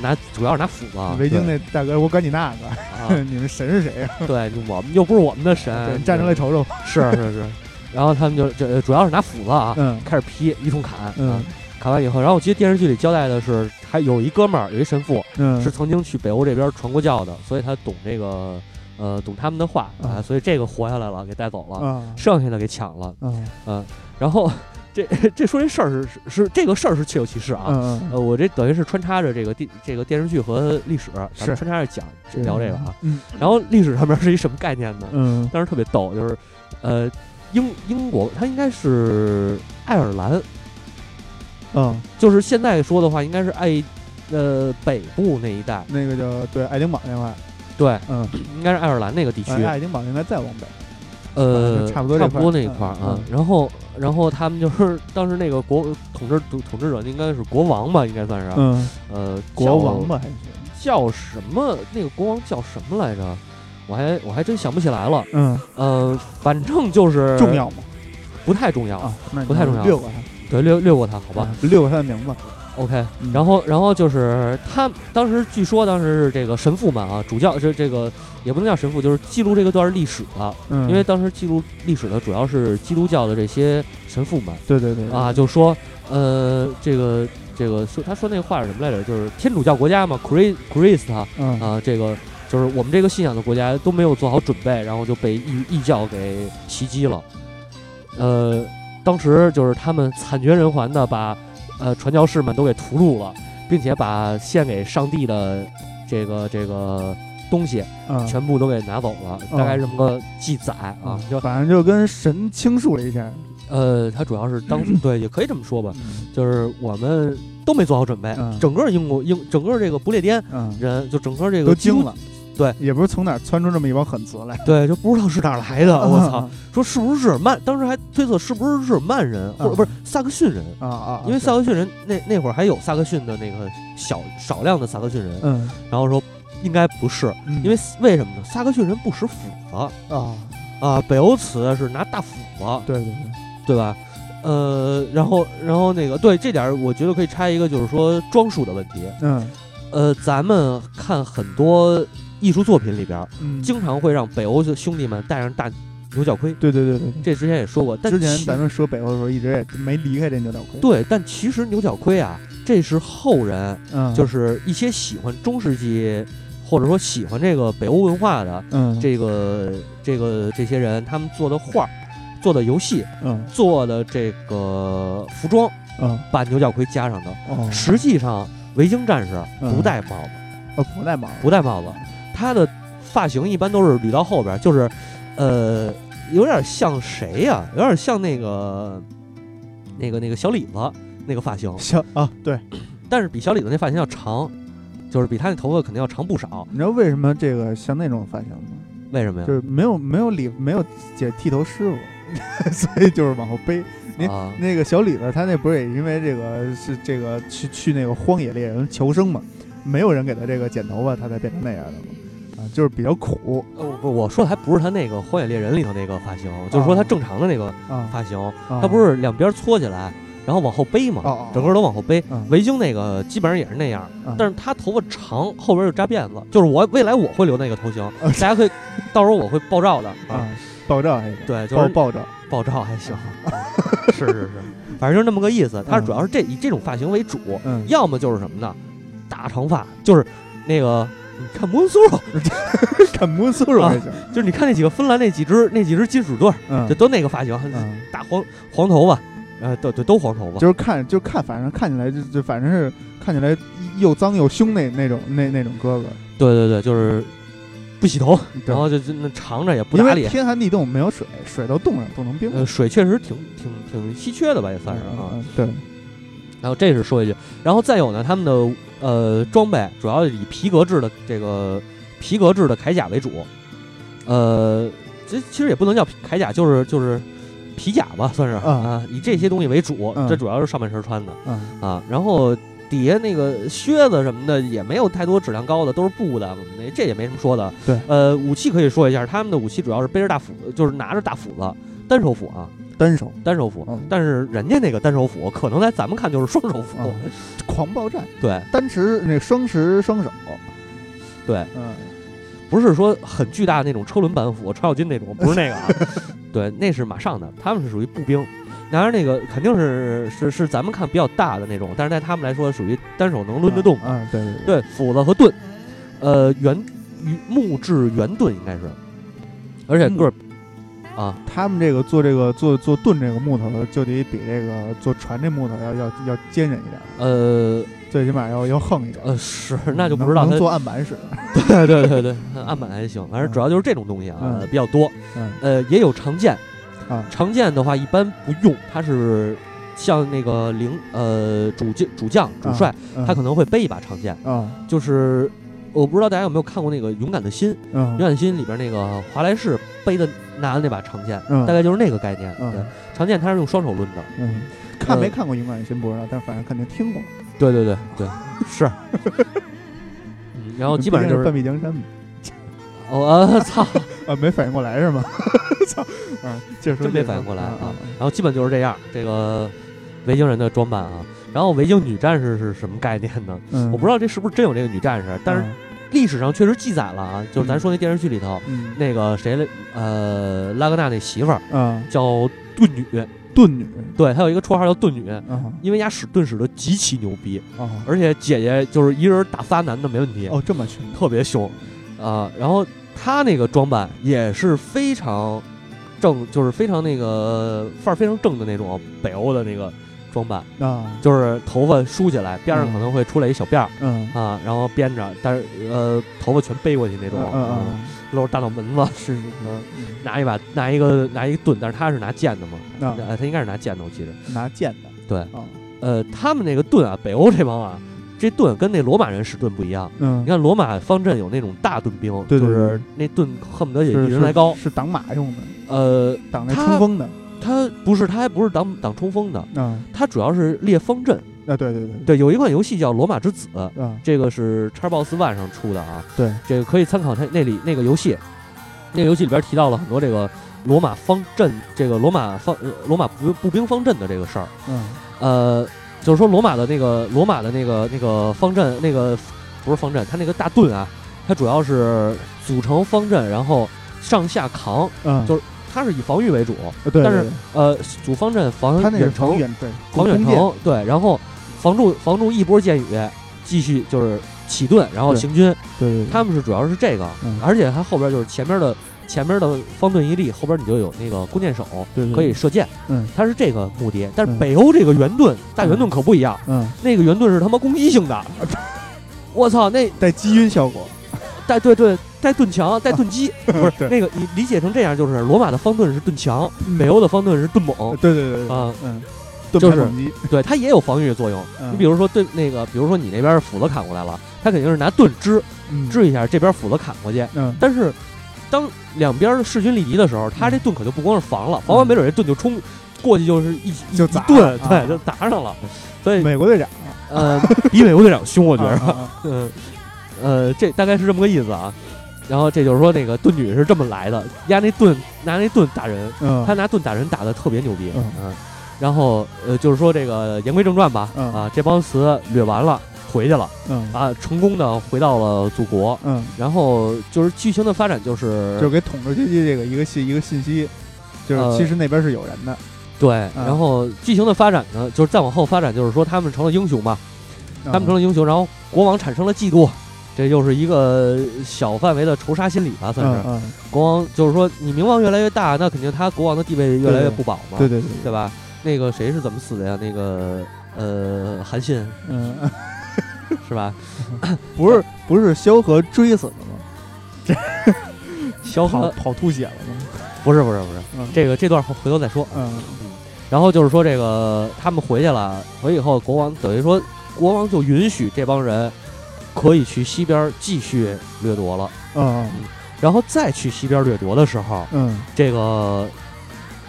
拿主要是拿斧子啊，维京那大哥，我管你那个，啊，你们神是谁呀？对，我们又不是我们的神对，站出来瞅瞅，是是是，然后他们就就主要是拿斧子啊，嗯。开始劈一通砍，砍完以后，然后我记得电视剧里交代的是，还有一哥们儿，有一神父嗯，是曾经去北欧这边传过教的，所以他懂这个呃懂他们的话所以这个活下来了，给带走了，啊。剩下的给抢了，啊嗯，然后 这 这说这事儿是是是这个事儿是确有其事啊。嗯呃，我这等于是穿插着这个电这个电视剧和历史，咱们是。穿插着讲聊这个啊。嗯。然后历史上面是一什么概念呢？嗯。当时特别逗，就是呃，英英国它应该是爱尔兰，嗯，就是现在说的话，应该是爱呃北部那一带，那个叫对爱丁堡那块，对，嗯，应该是爱尔兰那个地区。哎爱丁堡应该再往北，呃，差不多差不多那一块儿啊嗯。然后，然后他们就是当时那个国统治统治者应该是国王吧，应该算是。嗯，呃，国王吧还是叫什么？那个国王叫什么来着？我还我还真想不起来了。嗯呃，反正就是重要吗？不太重要。啊，那你不太重要略过他，对，略略过他，好吧。啊，略过他的名字。OK，嗯然后然后就是他当时据说当时是这个神父们啊，主教这这个也不能叫神父，就是记录这个段历史的，嗯，因为当时记录历史的主要是基督教的这些神父们对对对啊，，就说呃这个这个说他说那个话是什么来着？就是天主教国家嘛，Christ Christ 啊，嗯啊这个就是我们这个信仰的国家都没有做好准备，然后就被异异教给袭击了。呃，当时就是他们惨绝人寰的把呃传教士们都给屠戮了，并且把献给上帝的这个这个东西嗯，全部都给拿走了，大概这么个记载啊。就反正就跟神倾诉了一下。呃，他主要是当 对，也可以这么说吧，嗯就是我们都没做好准备，嗯整个英国英整个这个不列颠嗯，人就整个这个都惊了。对，也不是从哪儿窜出这么一帮狠词来。对，就不知道是哪儿来的，我操！啊说是不是日耳曼？当时还推测是不是日耳曼人，或者嗯不是萨克逊人，啊啊！因为萨克逊人那那会儿还有萨克逊的那个小少量的萨克逊人，嗯，然后说应该不是，嗯因为为什么呢？萨克逊人不使斧子啊，啊，北欧词是拿大斧子，对对对，对吧？呃，然后然后那个对这点，我觉得可以拆一个，就是说装束的问题。嗯呃，咱们看很多艺术作品里边，嗯，经常会让北欧的兄弟们戴上大牛角盔。对对对对对。这之前也说过，但之前其咱们说北欧的时候，一直也没离开这牛角盔。，对，但其实牛角盔啊，这是后人，嗯，就是一些喜欢中世纪或者说喜欢这个北欧文化的嗯，这个这个这些人，他们做的画、做的游戏、嗯。做的这个服装，嗯。把牛角盔加上的。哦，实际上，维京战士不嗯戴帽子，呃不戴帽子，不戴帽子，他的发型一般都是捋到后边儿，就是呃，有点像谁呀、有点像那个那个那个小李子那个发型。小啊，对，但是比小李子那发型要长，就是比他那头发肯定要长不少。你知道为什么这个像那种发型吗？为什么呀？就是没有没有理没有剪剃头师傅，所以就是往后背。你啊，那个小李子他那不是也因为这个是这个去去那个荒野猎人求生嘛，没有人给他这个剪头发，他才变成那样的嘛。啊，就是比较苦。呃不，我说的还不是他那个《荒野猎人》里头那个发型，就是说他正常的那个啊，发型，他他不是两边搓起来，然后往后背嘛，哦哦，整个都往后背。嗯。维京那个基本上也是那样，嗯。但是他头发长，后边就扎辫子，就是我未来我会留那个头型，嗯大家可以 到时候我会爆照的啊啊，爆照还行，对，就是爆爆照，爆照还行，是是是，反正就是那么个意思。他主要是这以这种发型为主，嗯，要么就是什么呢？大长发，就是那个你看摩苏肉，看摩苏肉还行，就。是你看那几个芬兰那几只那几只金属队就都那个发型，嗯，大黄黄头发，呃，都对都黄头发，就是看就看，反正看起来就就反正是看起来又脏又凶那那种那那种哥哥，对对对，就是不洗头，对。然后就就那长着也不因为打理。天寒地冻没有水，水都冻上冻成冰了。呃，，水确实挺挺挺稀缺的吧，也算是啊。嗯，对，然后这是说一句，然后再有呢，他们的呃装备主要以皮革制的这个皮革制的铠甲为主，呃，这其实也不能叫铠甲，就是就是皮甲吧，算是、嗯啊，以这些东西为主，嗯这主要是上半身穿的嗯啊，然后。底下那个靴子什么的也没有太多质量高的，都是布的，那这也没什么说的。对，呃，武器可以说一下，他们的武器主要是背着大斧，就是拿着大斧子，单手斧啊，单手。单手斧。嗯。但是人家那个单手斧，可能在咱们看就是双手斧。啊，狂暴战，对。单持那双持双手，对，嗯。不是说很巨大的那种车轮板斧，程咬金那种，不是那个啊。对，那是马上的，他们是属于步兵。拿着那个肯定是是是咱们看比较大的那种，但是在他们来说属于单手能抡得动。的。嗯，对对对，斧子和盾，呃，圆鱼木质圆盾应该是，而且个儿啊，他们这个做这个做做盾这个木头的，就得比这个做船这木头要要要坚韧一点，呃最起码要要横一点。呃是，那就不知道它能做案板使。对对对对，案板还行，反正主要就是这种东西啊、嗯。比较多。嗯。呃，也有长剑，啊。长剑的话一般不用，它是像那个领呃主将主将主帅，嗯。他可能会背一把长剑，啊。就是我不知道大家有没有看过那个《勇敢的心》，《嗯。勇嗯敢的心》里边那个华莱士背的拿的那把长剑，嗯大概就是那个概念。嗯对，长剑它是用双手抡的。嗯，看没呃看过《勇敢的心》不知道，但反正肯定听过。对对对 对，是。嗯，然后基本上就是半壁江山嘛。哦啊 操，啊，没反应过来是吗？操！啊，接着说，真没反应过来啊啊。然后基本就是这样，这个维京人的装扮啊。然后维京女战士是什么概念呢？嗯，我不知道这是不是真有这个女战士，但是历史上确实记载了啊。就是咱说那电视剧里头，嗯，那个谁来，呃，拉格纳那媳妇儿嗯。啊，叫盾女，盾女。对，她有一个绰号叫盾女，嗯。因为丫使盾使的极其牛逼，啊而且姐姐就是一人打仨男的没问题，哦，这么凶。特别凶。啊。然后她那个装扮也是非常正，就是非常那个范儿非常正的那种北欧的那个装扮，啊，就是头发梳起来，边上可能会出来一小辫儿。嗯。啊，然后编着，但是呃，头发全背过去那种，嗯嗯嗯。露着大脑门子，是嗯，拿一把拿一个拿一个盾，但是他是拿剑的嘛，他应该是拿剑的，我记得。拿剑的。对，啊，呃，他们那个盾啊，北欧这帮啊，这盾跟那罗马人使盾不一样。嗯。你，看罗马方阵有那种大盾兵，对对就是那盾恨不得也一人来高。是挡马用的，呃，挡那冲锋的他不是，他还不是挡挡冲锋的，啊他主要是列方阵。啊，对对对对，有一款游戏叫《罗马之子》，啊，这个是 Xbox One 上出的啊。对，这个可以参考它那里那个游戏，那个游戏里边提到了很多这个罗马方阵，这个罗马方呃罗马步步兵方阵的这个事儿。嗯呃，就是说罗马的那个罗马的那个那个方阵，那个不是方阵，它那个大盾啊，它主要是组成方阵，然后上下扛，嗯，就是它是以防御为主。对，但是呃，主方阵防他那个远程，远对防远程，对，然后防住防住一波箭雨，继续就是起盾，然后对行军。对对，对他们是主要是这个，嗯而且它后边就是前面的前面的方盾一立，后边你就有那个弓箭手对对可以射箭，嗯它是这个目的。但是嗯北欧这个圆盾大圆盾可不一样，嗯那个圆盾是他妈攻击性的。我操，那带击晕效果，带对对带盾墙带盾击，不是那个你理解成这样，就是罗马的方盾是盾墙，嗯。北欧的方盾是盾猛。对对对对啊，嗯，盾就是对，它也有防御作用。嗯。你比如说对那个，比如说你那边斧子砍过来了，他肯定是拿盾支嗯。支一下，这边斧子砍过去。嗯。但是当两边势均力敌的时候，他这盾可就不光是防了，防完没准这盾就冲过去就是一一就砸对，就砸上了。所以美国队长，呃，比美国队长凶，我我觉着。嗯呃，这大概是这么个意思啊。然后这就是说，那个盾女是这么来的，压那盾拿那盾打人，嗯，他拿盾打人打的特别牛逼，嗯。嗯。然后呃，就是说这个言归正传吧，嗯。啊，这帮词掠完了，回去了嗯。啊，成功的回到了祖国。嗯，然后就是剧情的发展就是就给统治阶级这个一个信一个信息，就是呃其实那边是有人的，对，嗯。然后剧情的发展呢，就是再往后发展，就是说他们成了英雄嘛，他们成了了英雄，然后国王产生了嫉妒，这又是一个小范围的仇杀心理吧，算是。嗯国王就是说，你名望越来越大，那肯定他国王的地位越来越不保嘛，对对对对吧？那个谁是怎么死的呀？那个呃，韩信嗯，是吧？不是不是萧何追死的吗？跑 萧何跑吐血了吗？不是不是不是，嗯这个这段回回头再说。嗯然后就是说这个他们回去了，回去以后国王等于说国王就允许这帮人可以去西边继续掠夺了。嗯。然后再去西边掠夺的时候，嗯。这个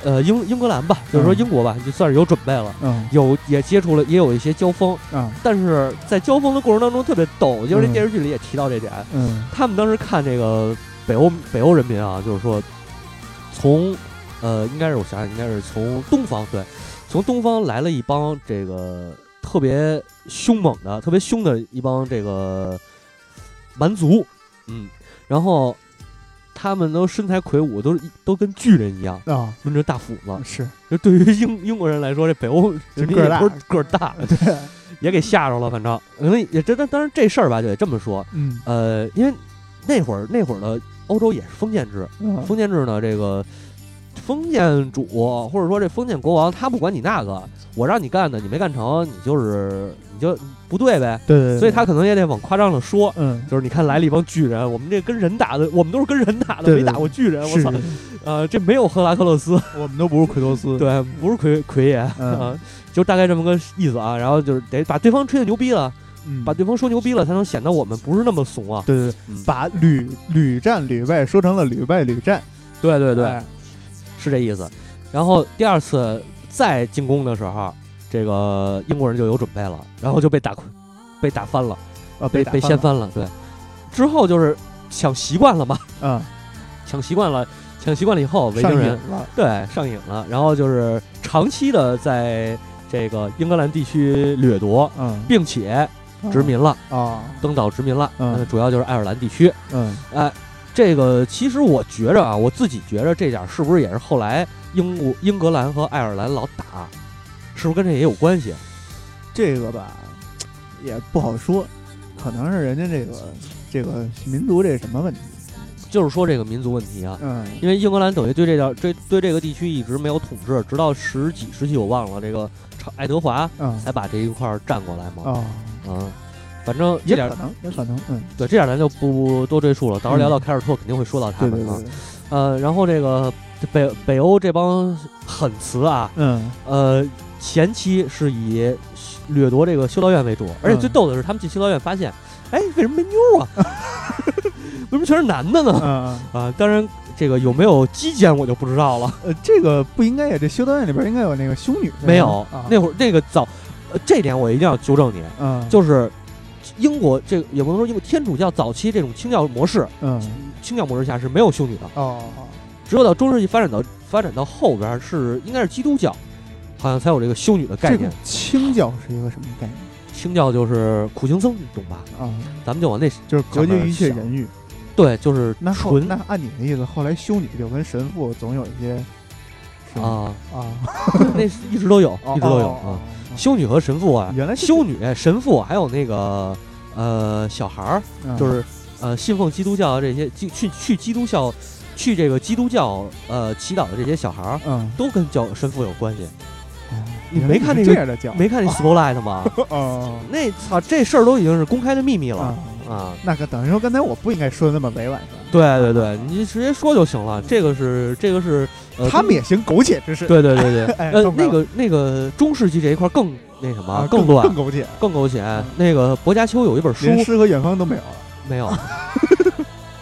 呃英英格兰吧，就是说嗯。英国吧，就算是有准备了。嗯。有也接触了，也有一些交锋，啊但是在交锋的过程当中特别逗，就是这嗯。电视剧里也提到这点。嗯。他们当时看这个北欧北欧人民啊，就是说从呃，应该是我想想，应该是从东方对，从东方来了一帮这个特别凶猛的、特别凶的一帮这个蛮族，嗯，然后他们都身材魁梧，都是都跟巨人一样，啊。抡着大斧子。是。就对于英英国人来说，这北欧 人民个儿大。也不是个儿大，对。也给吓着了。反正。可能也真的，当然这事儿吧，就得这么说，嗯。呃，因为那会儿那会儿的欧洲也是封建制，嗯。封建制呢，这个封建主或者说这封建国王，他不管你那个，我让你干的，你没干成，你就是你就不对呗。对对，所以他可能也得往夸张了说，嗯。就是你看来了一帮巨人，我们这跟人打的，我们都是跟人打的，没打过巨人。我操，呃，这没有赫拉克勒斯，我们都不是奎托斯，对，不是奎奎爷，就大概这么个意思啊。然后就是得把对方吹的牛逼了，嗯。把对方说牛逼了，才能显得我们不是那么怂啊。对对对，嗯。把屡屡战屡败说成了屡败屡战，对对对，哎是这意思。然后第二次再进攻的时候，这个英国人就有准备了，然后就被打被打翻了，啊，被被掀翻了。对，之后就是抢习惯了嘛，嗯，抢习惯了，抢习惯了以后，维京人对上瘾了，然后就是长期的在这个英格兰地区掠夺，嗯，并且殖民了啊，登岛殖民了，嗯，主要就是爱尔兰地区，嗯，哎，这个其实我觉着啊，我自己觉着这点是不是也是后来英国英格兰和爱尔兰老打，是不是跟这也有关系？这个吧，也不好说，可能是人家这个这个民族这什么问题，就是说这个民族问题啊，嗯，因为英格兰等于对这点这对这个地区一直没有统治，直到十几世纪我忘了，这个爱德华嗯。才把这一块占过来嘛，啊，嗯，反正这点可能也可能，嗯，对，这点咱就不多赘述了，到时候聊到凯尔特肯定会说到他们啊，呃，然后这个北北欧这帮狠词啊，嗯，呃，前期是以掠夺这个修道院为主，而且最逗的是，他们进修道院发现，哎，为什么没妞啊？为什么全是男的呢？啊，当然，这个有没有基奸我就不知道了。呃，这个不应该呀，这修道院里边应该有那个修女。没有，那会儿那个早，这点我一定要纠正你。嗯，就是英国这个也不能说，因为天主教早期这种清教模式，嗯，清教模式下是没有修女的。哦，只有到中世纪发展到发展到后边是应该是基督教。好像才有这个修女的概念。清教是一个什么概念？清教就是苦行僧，你懂吧？啊，咱们就往那就是隔绝一切人欲。对，就是那纯。那按你的意思，后来修女就跟神父总有一些啊啊，那一直都有，一直都有啊。修女和神父啊，原来修女、神父还有那个呃小孩儿，就是呃信奉基督教这些去去基督教去这个基督教呃祈祷的这些小孩儿，嗯，都跟教神父有关系。你没看那 个没看那 Spotlight 吗？哦，那操，这事儿都已经是公开的秘密了啊！那个等于说刚才我不应该说的那么委婉。对对对，你直接说就行了。这个是这个是，他们也行苟且之事。对对对对，呃，那个那个中世纪这一块更那什么，更乱，更苟且，更苟且。那个薄伽丘有一本书，诗和远方都没有了，没有。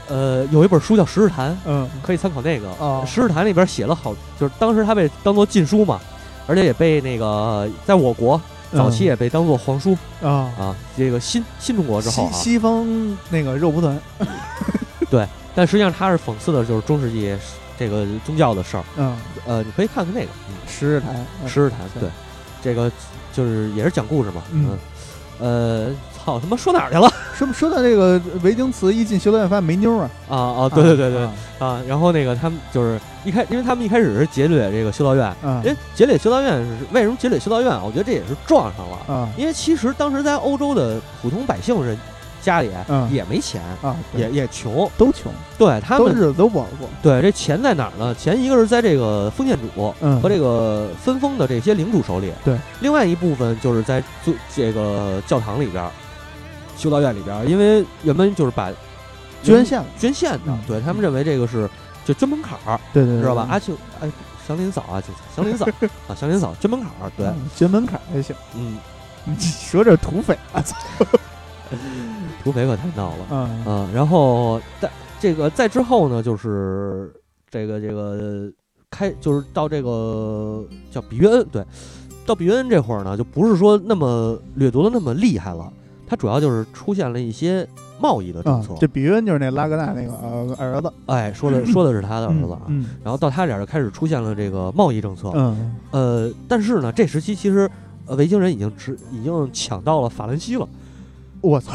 呃，有一本书叫《十日谈》，嗯，可以参考那个。啊，十日谈里边写了好，就是当时他被当做禁书嘛。而且也被那个在我国早期也被当做皇书啊啊，这个新新中国之后啊，西方那个肉蒲团，对，但实际上他是讽刺的就是中世纪这个宗教的事儿，嗯，呃，你可以看看那个《十日谈》，《十日谈》对，这个就是也是讲故事嘛，嗯，呃，操他妈说哪儿去了？说说到这个维京词，一进修道院发现没妞啊，啊啊，对对对对。啊，然后那个他们就是一开，因为他们一开始是劫掠这个修道院，因为，劫掠修道院是为什么劫掠修道院啊？我觉得这也是撞上了。嗯，因为其实当时在欧洲的普通百姓人家里也没钱啊，也也穷，都穷，对他们日子都不好过。对，这钱在哪儿呢？钱一个是在这个封建主和这个分封的这些领主手里，对，另外一部分就是在做这个教堂里边。修道院里边，因为人们就是把捐献捐献的，对他们认为这个是就捐门槛儿，对对，知道吧？阿庆哎，祥林嫂啊，就祥林嫂 啊，祥林嫂捐门槛儿，对，捐门槛还行。嗯，你说这土匪啊，土匪可太闹了，嗯。嗯，然后在这个在之后呢，就是这个这个开，就是到这个叫比约恩，对，到比约恩这会儿呢，就不是说那么掠夺的那么厉害了。它主要就是出现了一些贸易的政策，这比约恩就是那拉格纳那个呃儿子，哎，说的说的是他的儿子啊，嗯，然后到他这儿就开始出现了这个贸易政策，嗯，呃，但是呢，这时期其实呃维京人已经直已经抢到了法兰西了，我操，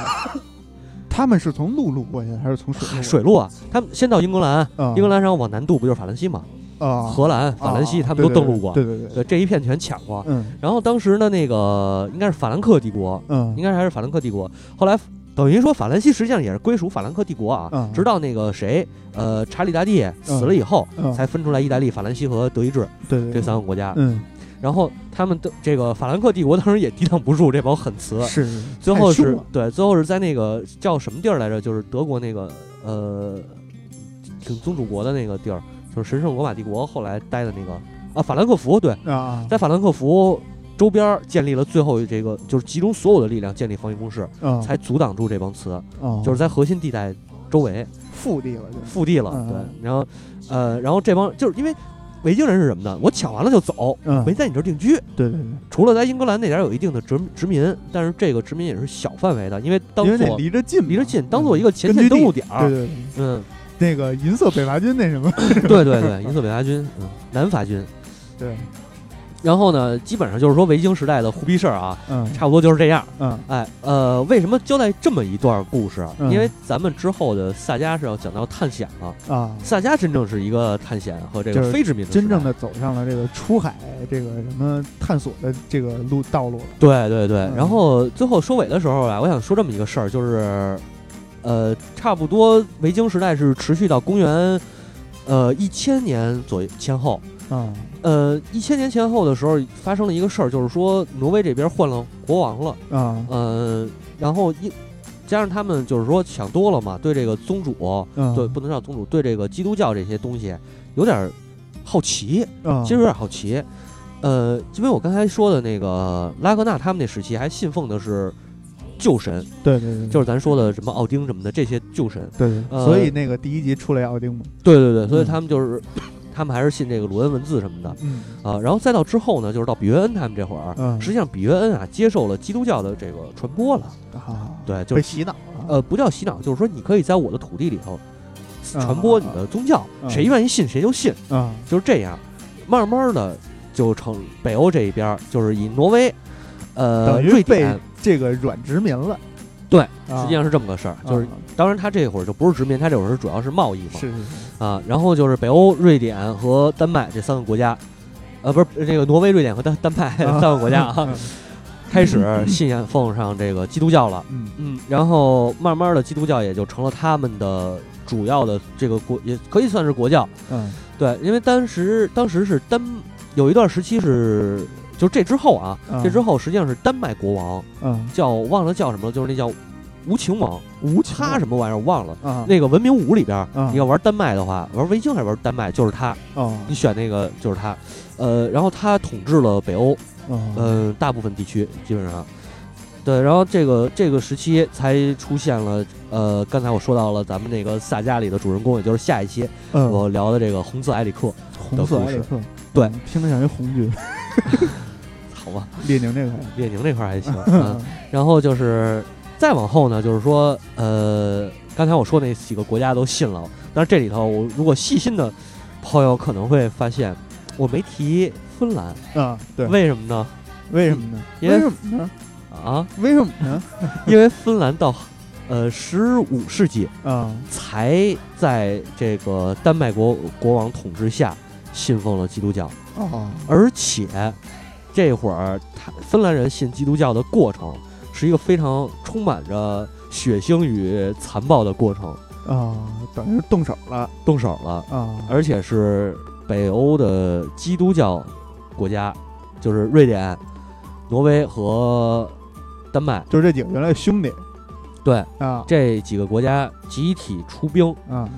他们是从陆路过去还是从水路？水路啊，他们先到英格兰，嗯、英格兰然后往南渡不就是法兰西吗？啊，荷兰、法兰西他们都登陆过，对对对，这一片全抢过。嗯，然后当时呢那个应该是法兰克帝国，嗯，应该还是法兰克帝国。后来等于说法兰西实际上也是归属法兰克帝国啊，嗯、直到那个谁，呃，查理大帝死了以后，才分出来意大利、法兰西和德意志，对这三个国家。嗯，然后他们的这个法兰克帝国当时也抵挡不住这帮狠词，是，最后是对，最后是在那个叫什么地儿来着？就是德国那个呃，挺宗主国的那个地儿。就是神圣罗马帝国后来待的那个啊，法兰克福对啊，在法兰克福周边建立了最后这个，就是集中所有的力量建立防御工事，才阻挡住这帮词，就是在核心地带周围腹地了，腹地了，对，然后呃，然后这帮就是因为维京人是什么呢？我抢完了就走，嗯，没在你这儿定居。对对对，除了在英格兰那点儿有一定的殖殖民，但是这个殖民也是小范围的，因为当因为那做离着近嘛，离着近，当做一个前根据地线登陆点对对，嗯，那个银色北伐军那什么，对对对，银色北伐军，嗯，南伐军。对，然后呢，基本上就是说维京时代的胡逼事儿啊，嗯差不多就是这样。嗯哎，呃，为什么交代这么一段故事？嗯因为咱们之后的萨迦是要讲到探险了。啊，萨迦真正是一个探险和这个非殖民的真正的走上了这个出海这个什么探索的这个路道路了。对对对。嗯然后最后收尾的时候啊，我想说这么一个事儿，就是呃，差不多维京时代是持续到公元呃一千年左右前后。啊呃，一千年前后的时候发生了一个事儿，就是说挪威这边换了国王了。啊呃，然后一加上他们就是说想多了嘛，对这个宗主，嗯，对不能叫宗主，对这个基督教这些东西有点好奇，啊，其实有点好奇。呃，因为我刚才说的那个拉格纳他们那时期还信奉的是旧神，对对对，就是咱说的什么奥丁什么的这些旧神。对对，呃所以那个第一集出来奥丁嘛，对对对，所以嗯他们就是。他们还是信这个鲁恩文字什么的。嗯。啊，然后再到之后呢，就是到比约恩他们这会儿，嗯。实际上比约恩啊接受了基督教的这个传播了，啊，对，就被是洗脑了，呃，不叫洗脑，就是说你可以在我的土地里头啊传播你的宗教，啊谁愿意信谁就信，啊。就是这样。慢慢的就成北欧这一边，就是以挪威、呃瑞典，这个软殖民了。对啊，实际上是这么个事儿。就是啊当然他这会儿就不是殖民，他这会儿是主要是贸易嘛。是是是，啊，然后就是北欧、瑞典和丹麦这三个国家，呃，不是这个挪威、瑞典和丹丹麦啊三个国家啊，嗯开始信仰奉上这个基督教了。嗯嗯，然后慢慢的基督教也就成了他们的主要的这个国，也可以算是国教。嗯对，因为当时当时是丹有一段时期是，就这之后啊，嗯这之后实际上是丹麦国王嗯，叫忘了叫什么了，就是那叫无情王，无情他什么玩意儿我忘了。啊那个文明五里边你要玩丹麦的话，玩维京还是玩丹麦，就是他，哦你选那个就是他。呃，然后他统治了北欧，哦嗯、大部分地区基本上。对，然后这个这个时期才出现了，呃，刚才我说到了咱们那个萨迦里的主人公，也就是下一期嗯，我聊的这个红色埃里克，红色的故事埃里克，对嗯，听着像一红军，好吧，列宁这块，列宁这块还行，嗯，然后就是再往后呢，就是说，呃，刚才我说那几个国家都信了，但是这里头我如果细心的朋友可能会发现，我没提芬兰，啊，对，为什么呢？为什么呢？因为为什么呢？啊，为什么呢？因为芬兰到呃十五世纪啊才在这个丹麦国国王统治下信奉了基督教，哦而且这会儿他芬兰人信基督教的过程是一个非常充满着血腥与残暴的过程，啊，等于是动手了。动手了，啊，而且是北欧的基督教国家，就是瑞典、挪威和丹麦。就是这几个原来的兄弟。对啊。这几个国家集体出兵，啊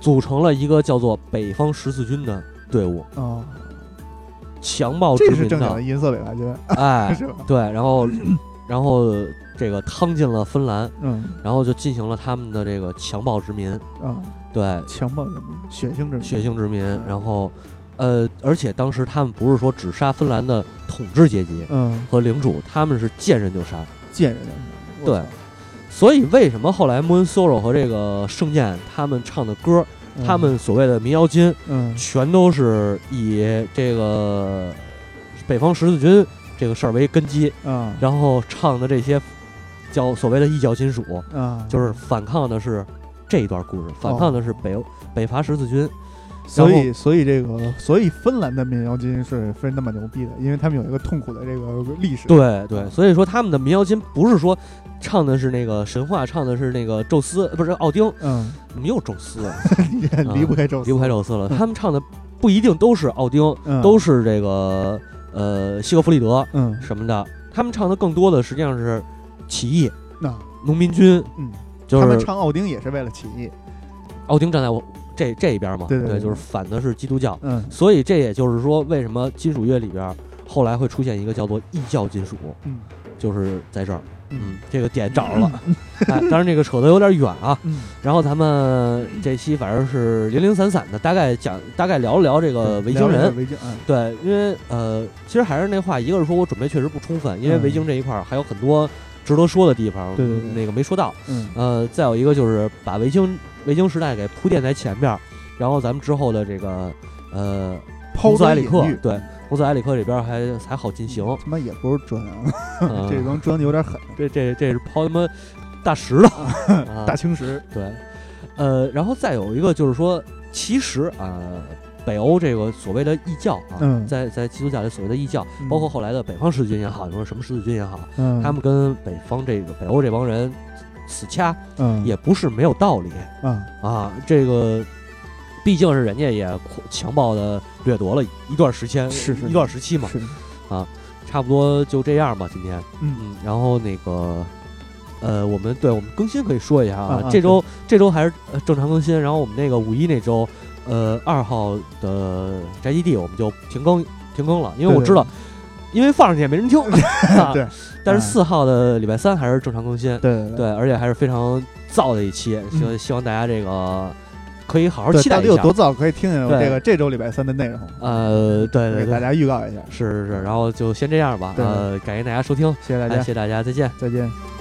组成了一个叫做北方十字军的队伍，啊，强暴殖这是正经的银色北伐军，哎，是吧？对，然后 然后这个趟进了芬兰，嗯。然后就进行了他们的这个强暴殖民，啊，对，强暴殖民，血腥殖民。血腥殖民，然后呃，而且当时他们不是说只杀芬兰的统治阶级嗯，和领主，他们是见人就杀。见人就杀对，所以为什么后来 Moon Sorrow 和这个圣剑他们唱的歌，他们所谓的民谣金，嗯全都是以这个北方十字军这个事儿为根基，嗯然后唱的这些叫所谓的异教金属，啊，就是反抗的是这一段故事，反抗的是北欧、北伐十字军。所以，所以这个，所以芬兰的民谣金是非那么牛逼的，因为他们有一个痛苦的这个历史。对对，所以说他们的民谣金不是说唱的是那个神话，唱的是那个宙斯，不是奥丁，嗯，怎么又宙斯 啊？离离不开宙斯，离不开宙斯了。他们唱的不一定都是奥丁，嗯，都是这个呃西格弗里德嗯，什么的。他们唱的更多的实际上是起义、那农民军，嗯，就是他们唱奥丁也是为了起义。奥丁站在我这这一边嘛，对对对就是反的是基督教。嗯所以这也就是说，为什么金属乐里边后来会出现一个叫做异教金属，嗯就是在这儿。嗯，这个点找着了。哎，当然这个扯得有点远啊。嗯，然后咱们这期反正是零零散散的，大概讲，大概聊了聊这个维京人。维京，嗯，对，因为呃，其实还是那话，一个是说我准备确实不充分，因为维京这一块儿还有很多值得说的地方，对对对，那个没说到。嗯，呃，再有一个就是把维京维京时代给铺垫在前边，然后咱们之后的这个呃，红色埃里克，对。红色埃里克这边还还好进行，他妈也不是砖啊，这帮砖有点狠。这这这是抛他妈大石头，大青石。对，呃，然后再有一个就是说，其实啊，北欧这个所谓的异教啊，在在基督教里所谓的异教，包括后来的北方十字军也好，你说什么十字军也好，他们跟北方这个北欧这帮人死掐，也不是没有道理。啊啊，这个。毕竟是人家也强暴的掠夺了一段时间，是一段时期嘛，啊，差不多就这样吧。今天，嗯嗯，然后那个，呃，我们对我们更新可以说一下啊，这周这周还是正常更新。然后我们那个五一那周，呃，二号的宅基地我们就停更停更了，因为我知道，因为放上去也没人听。对，但是四号的礼拜三还是正常更新，对对，而且还是非常燥的一期，希希望大家这个。可以好好期待一下，到底有多早？可以听听这个这周礼拜三的内容。呃，对对，给大家预告一下。是是是，然后就先这样吧。呃，感谢大家收听，谢谢大家，谢谢大家，再见，再见。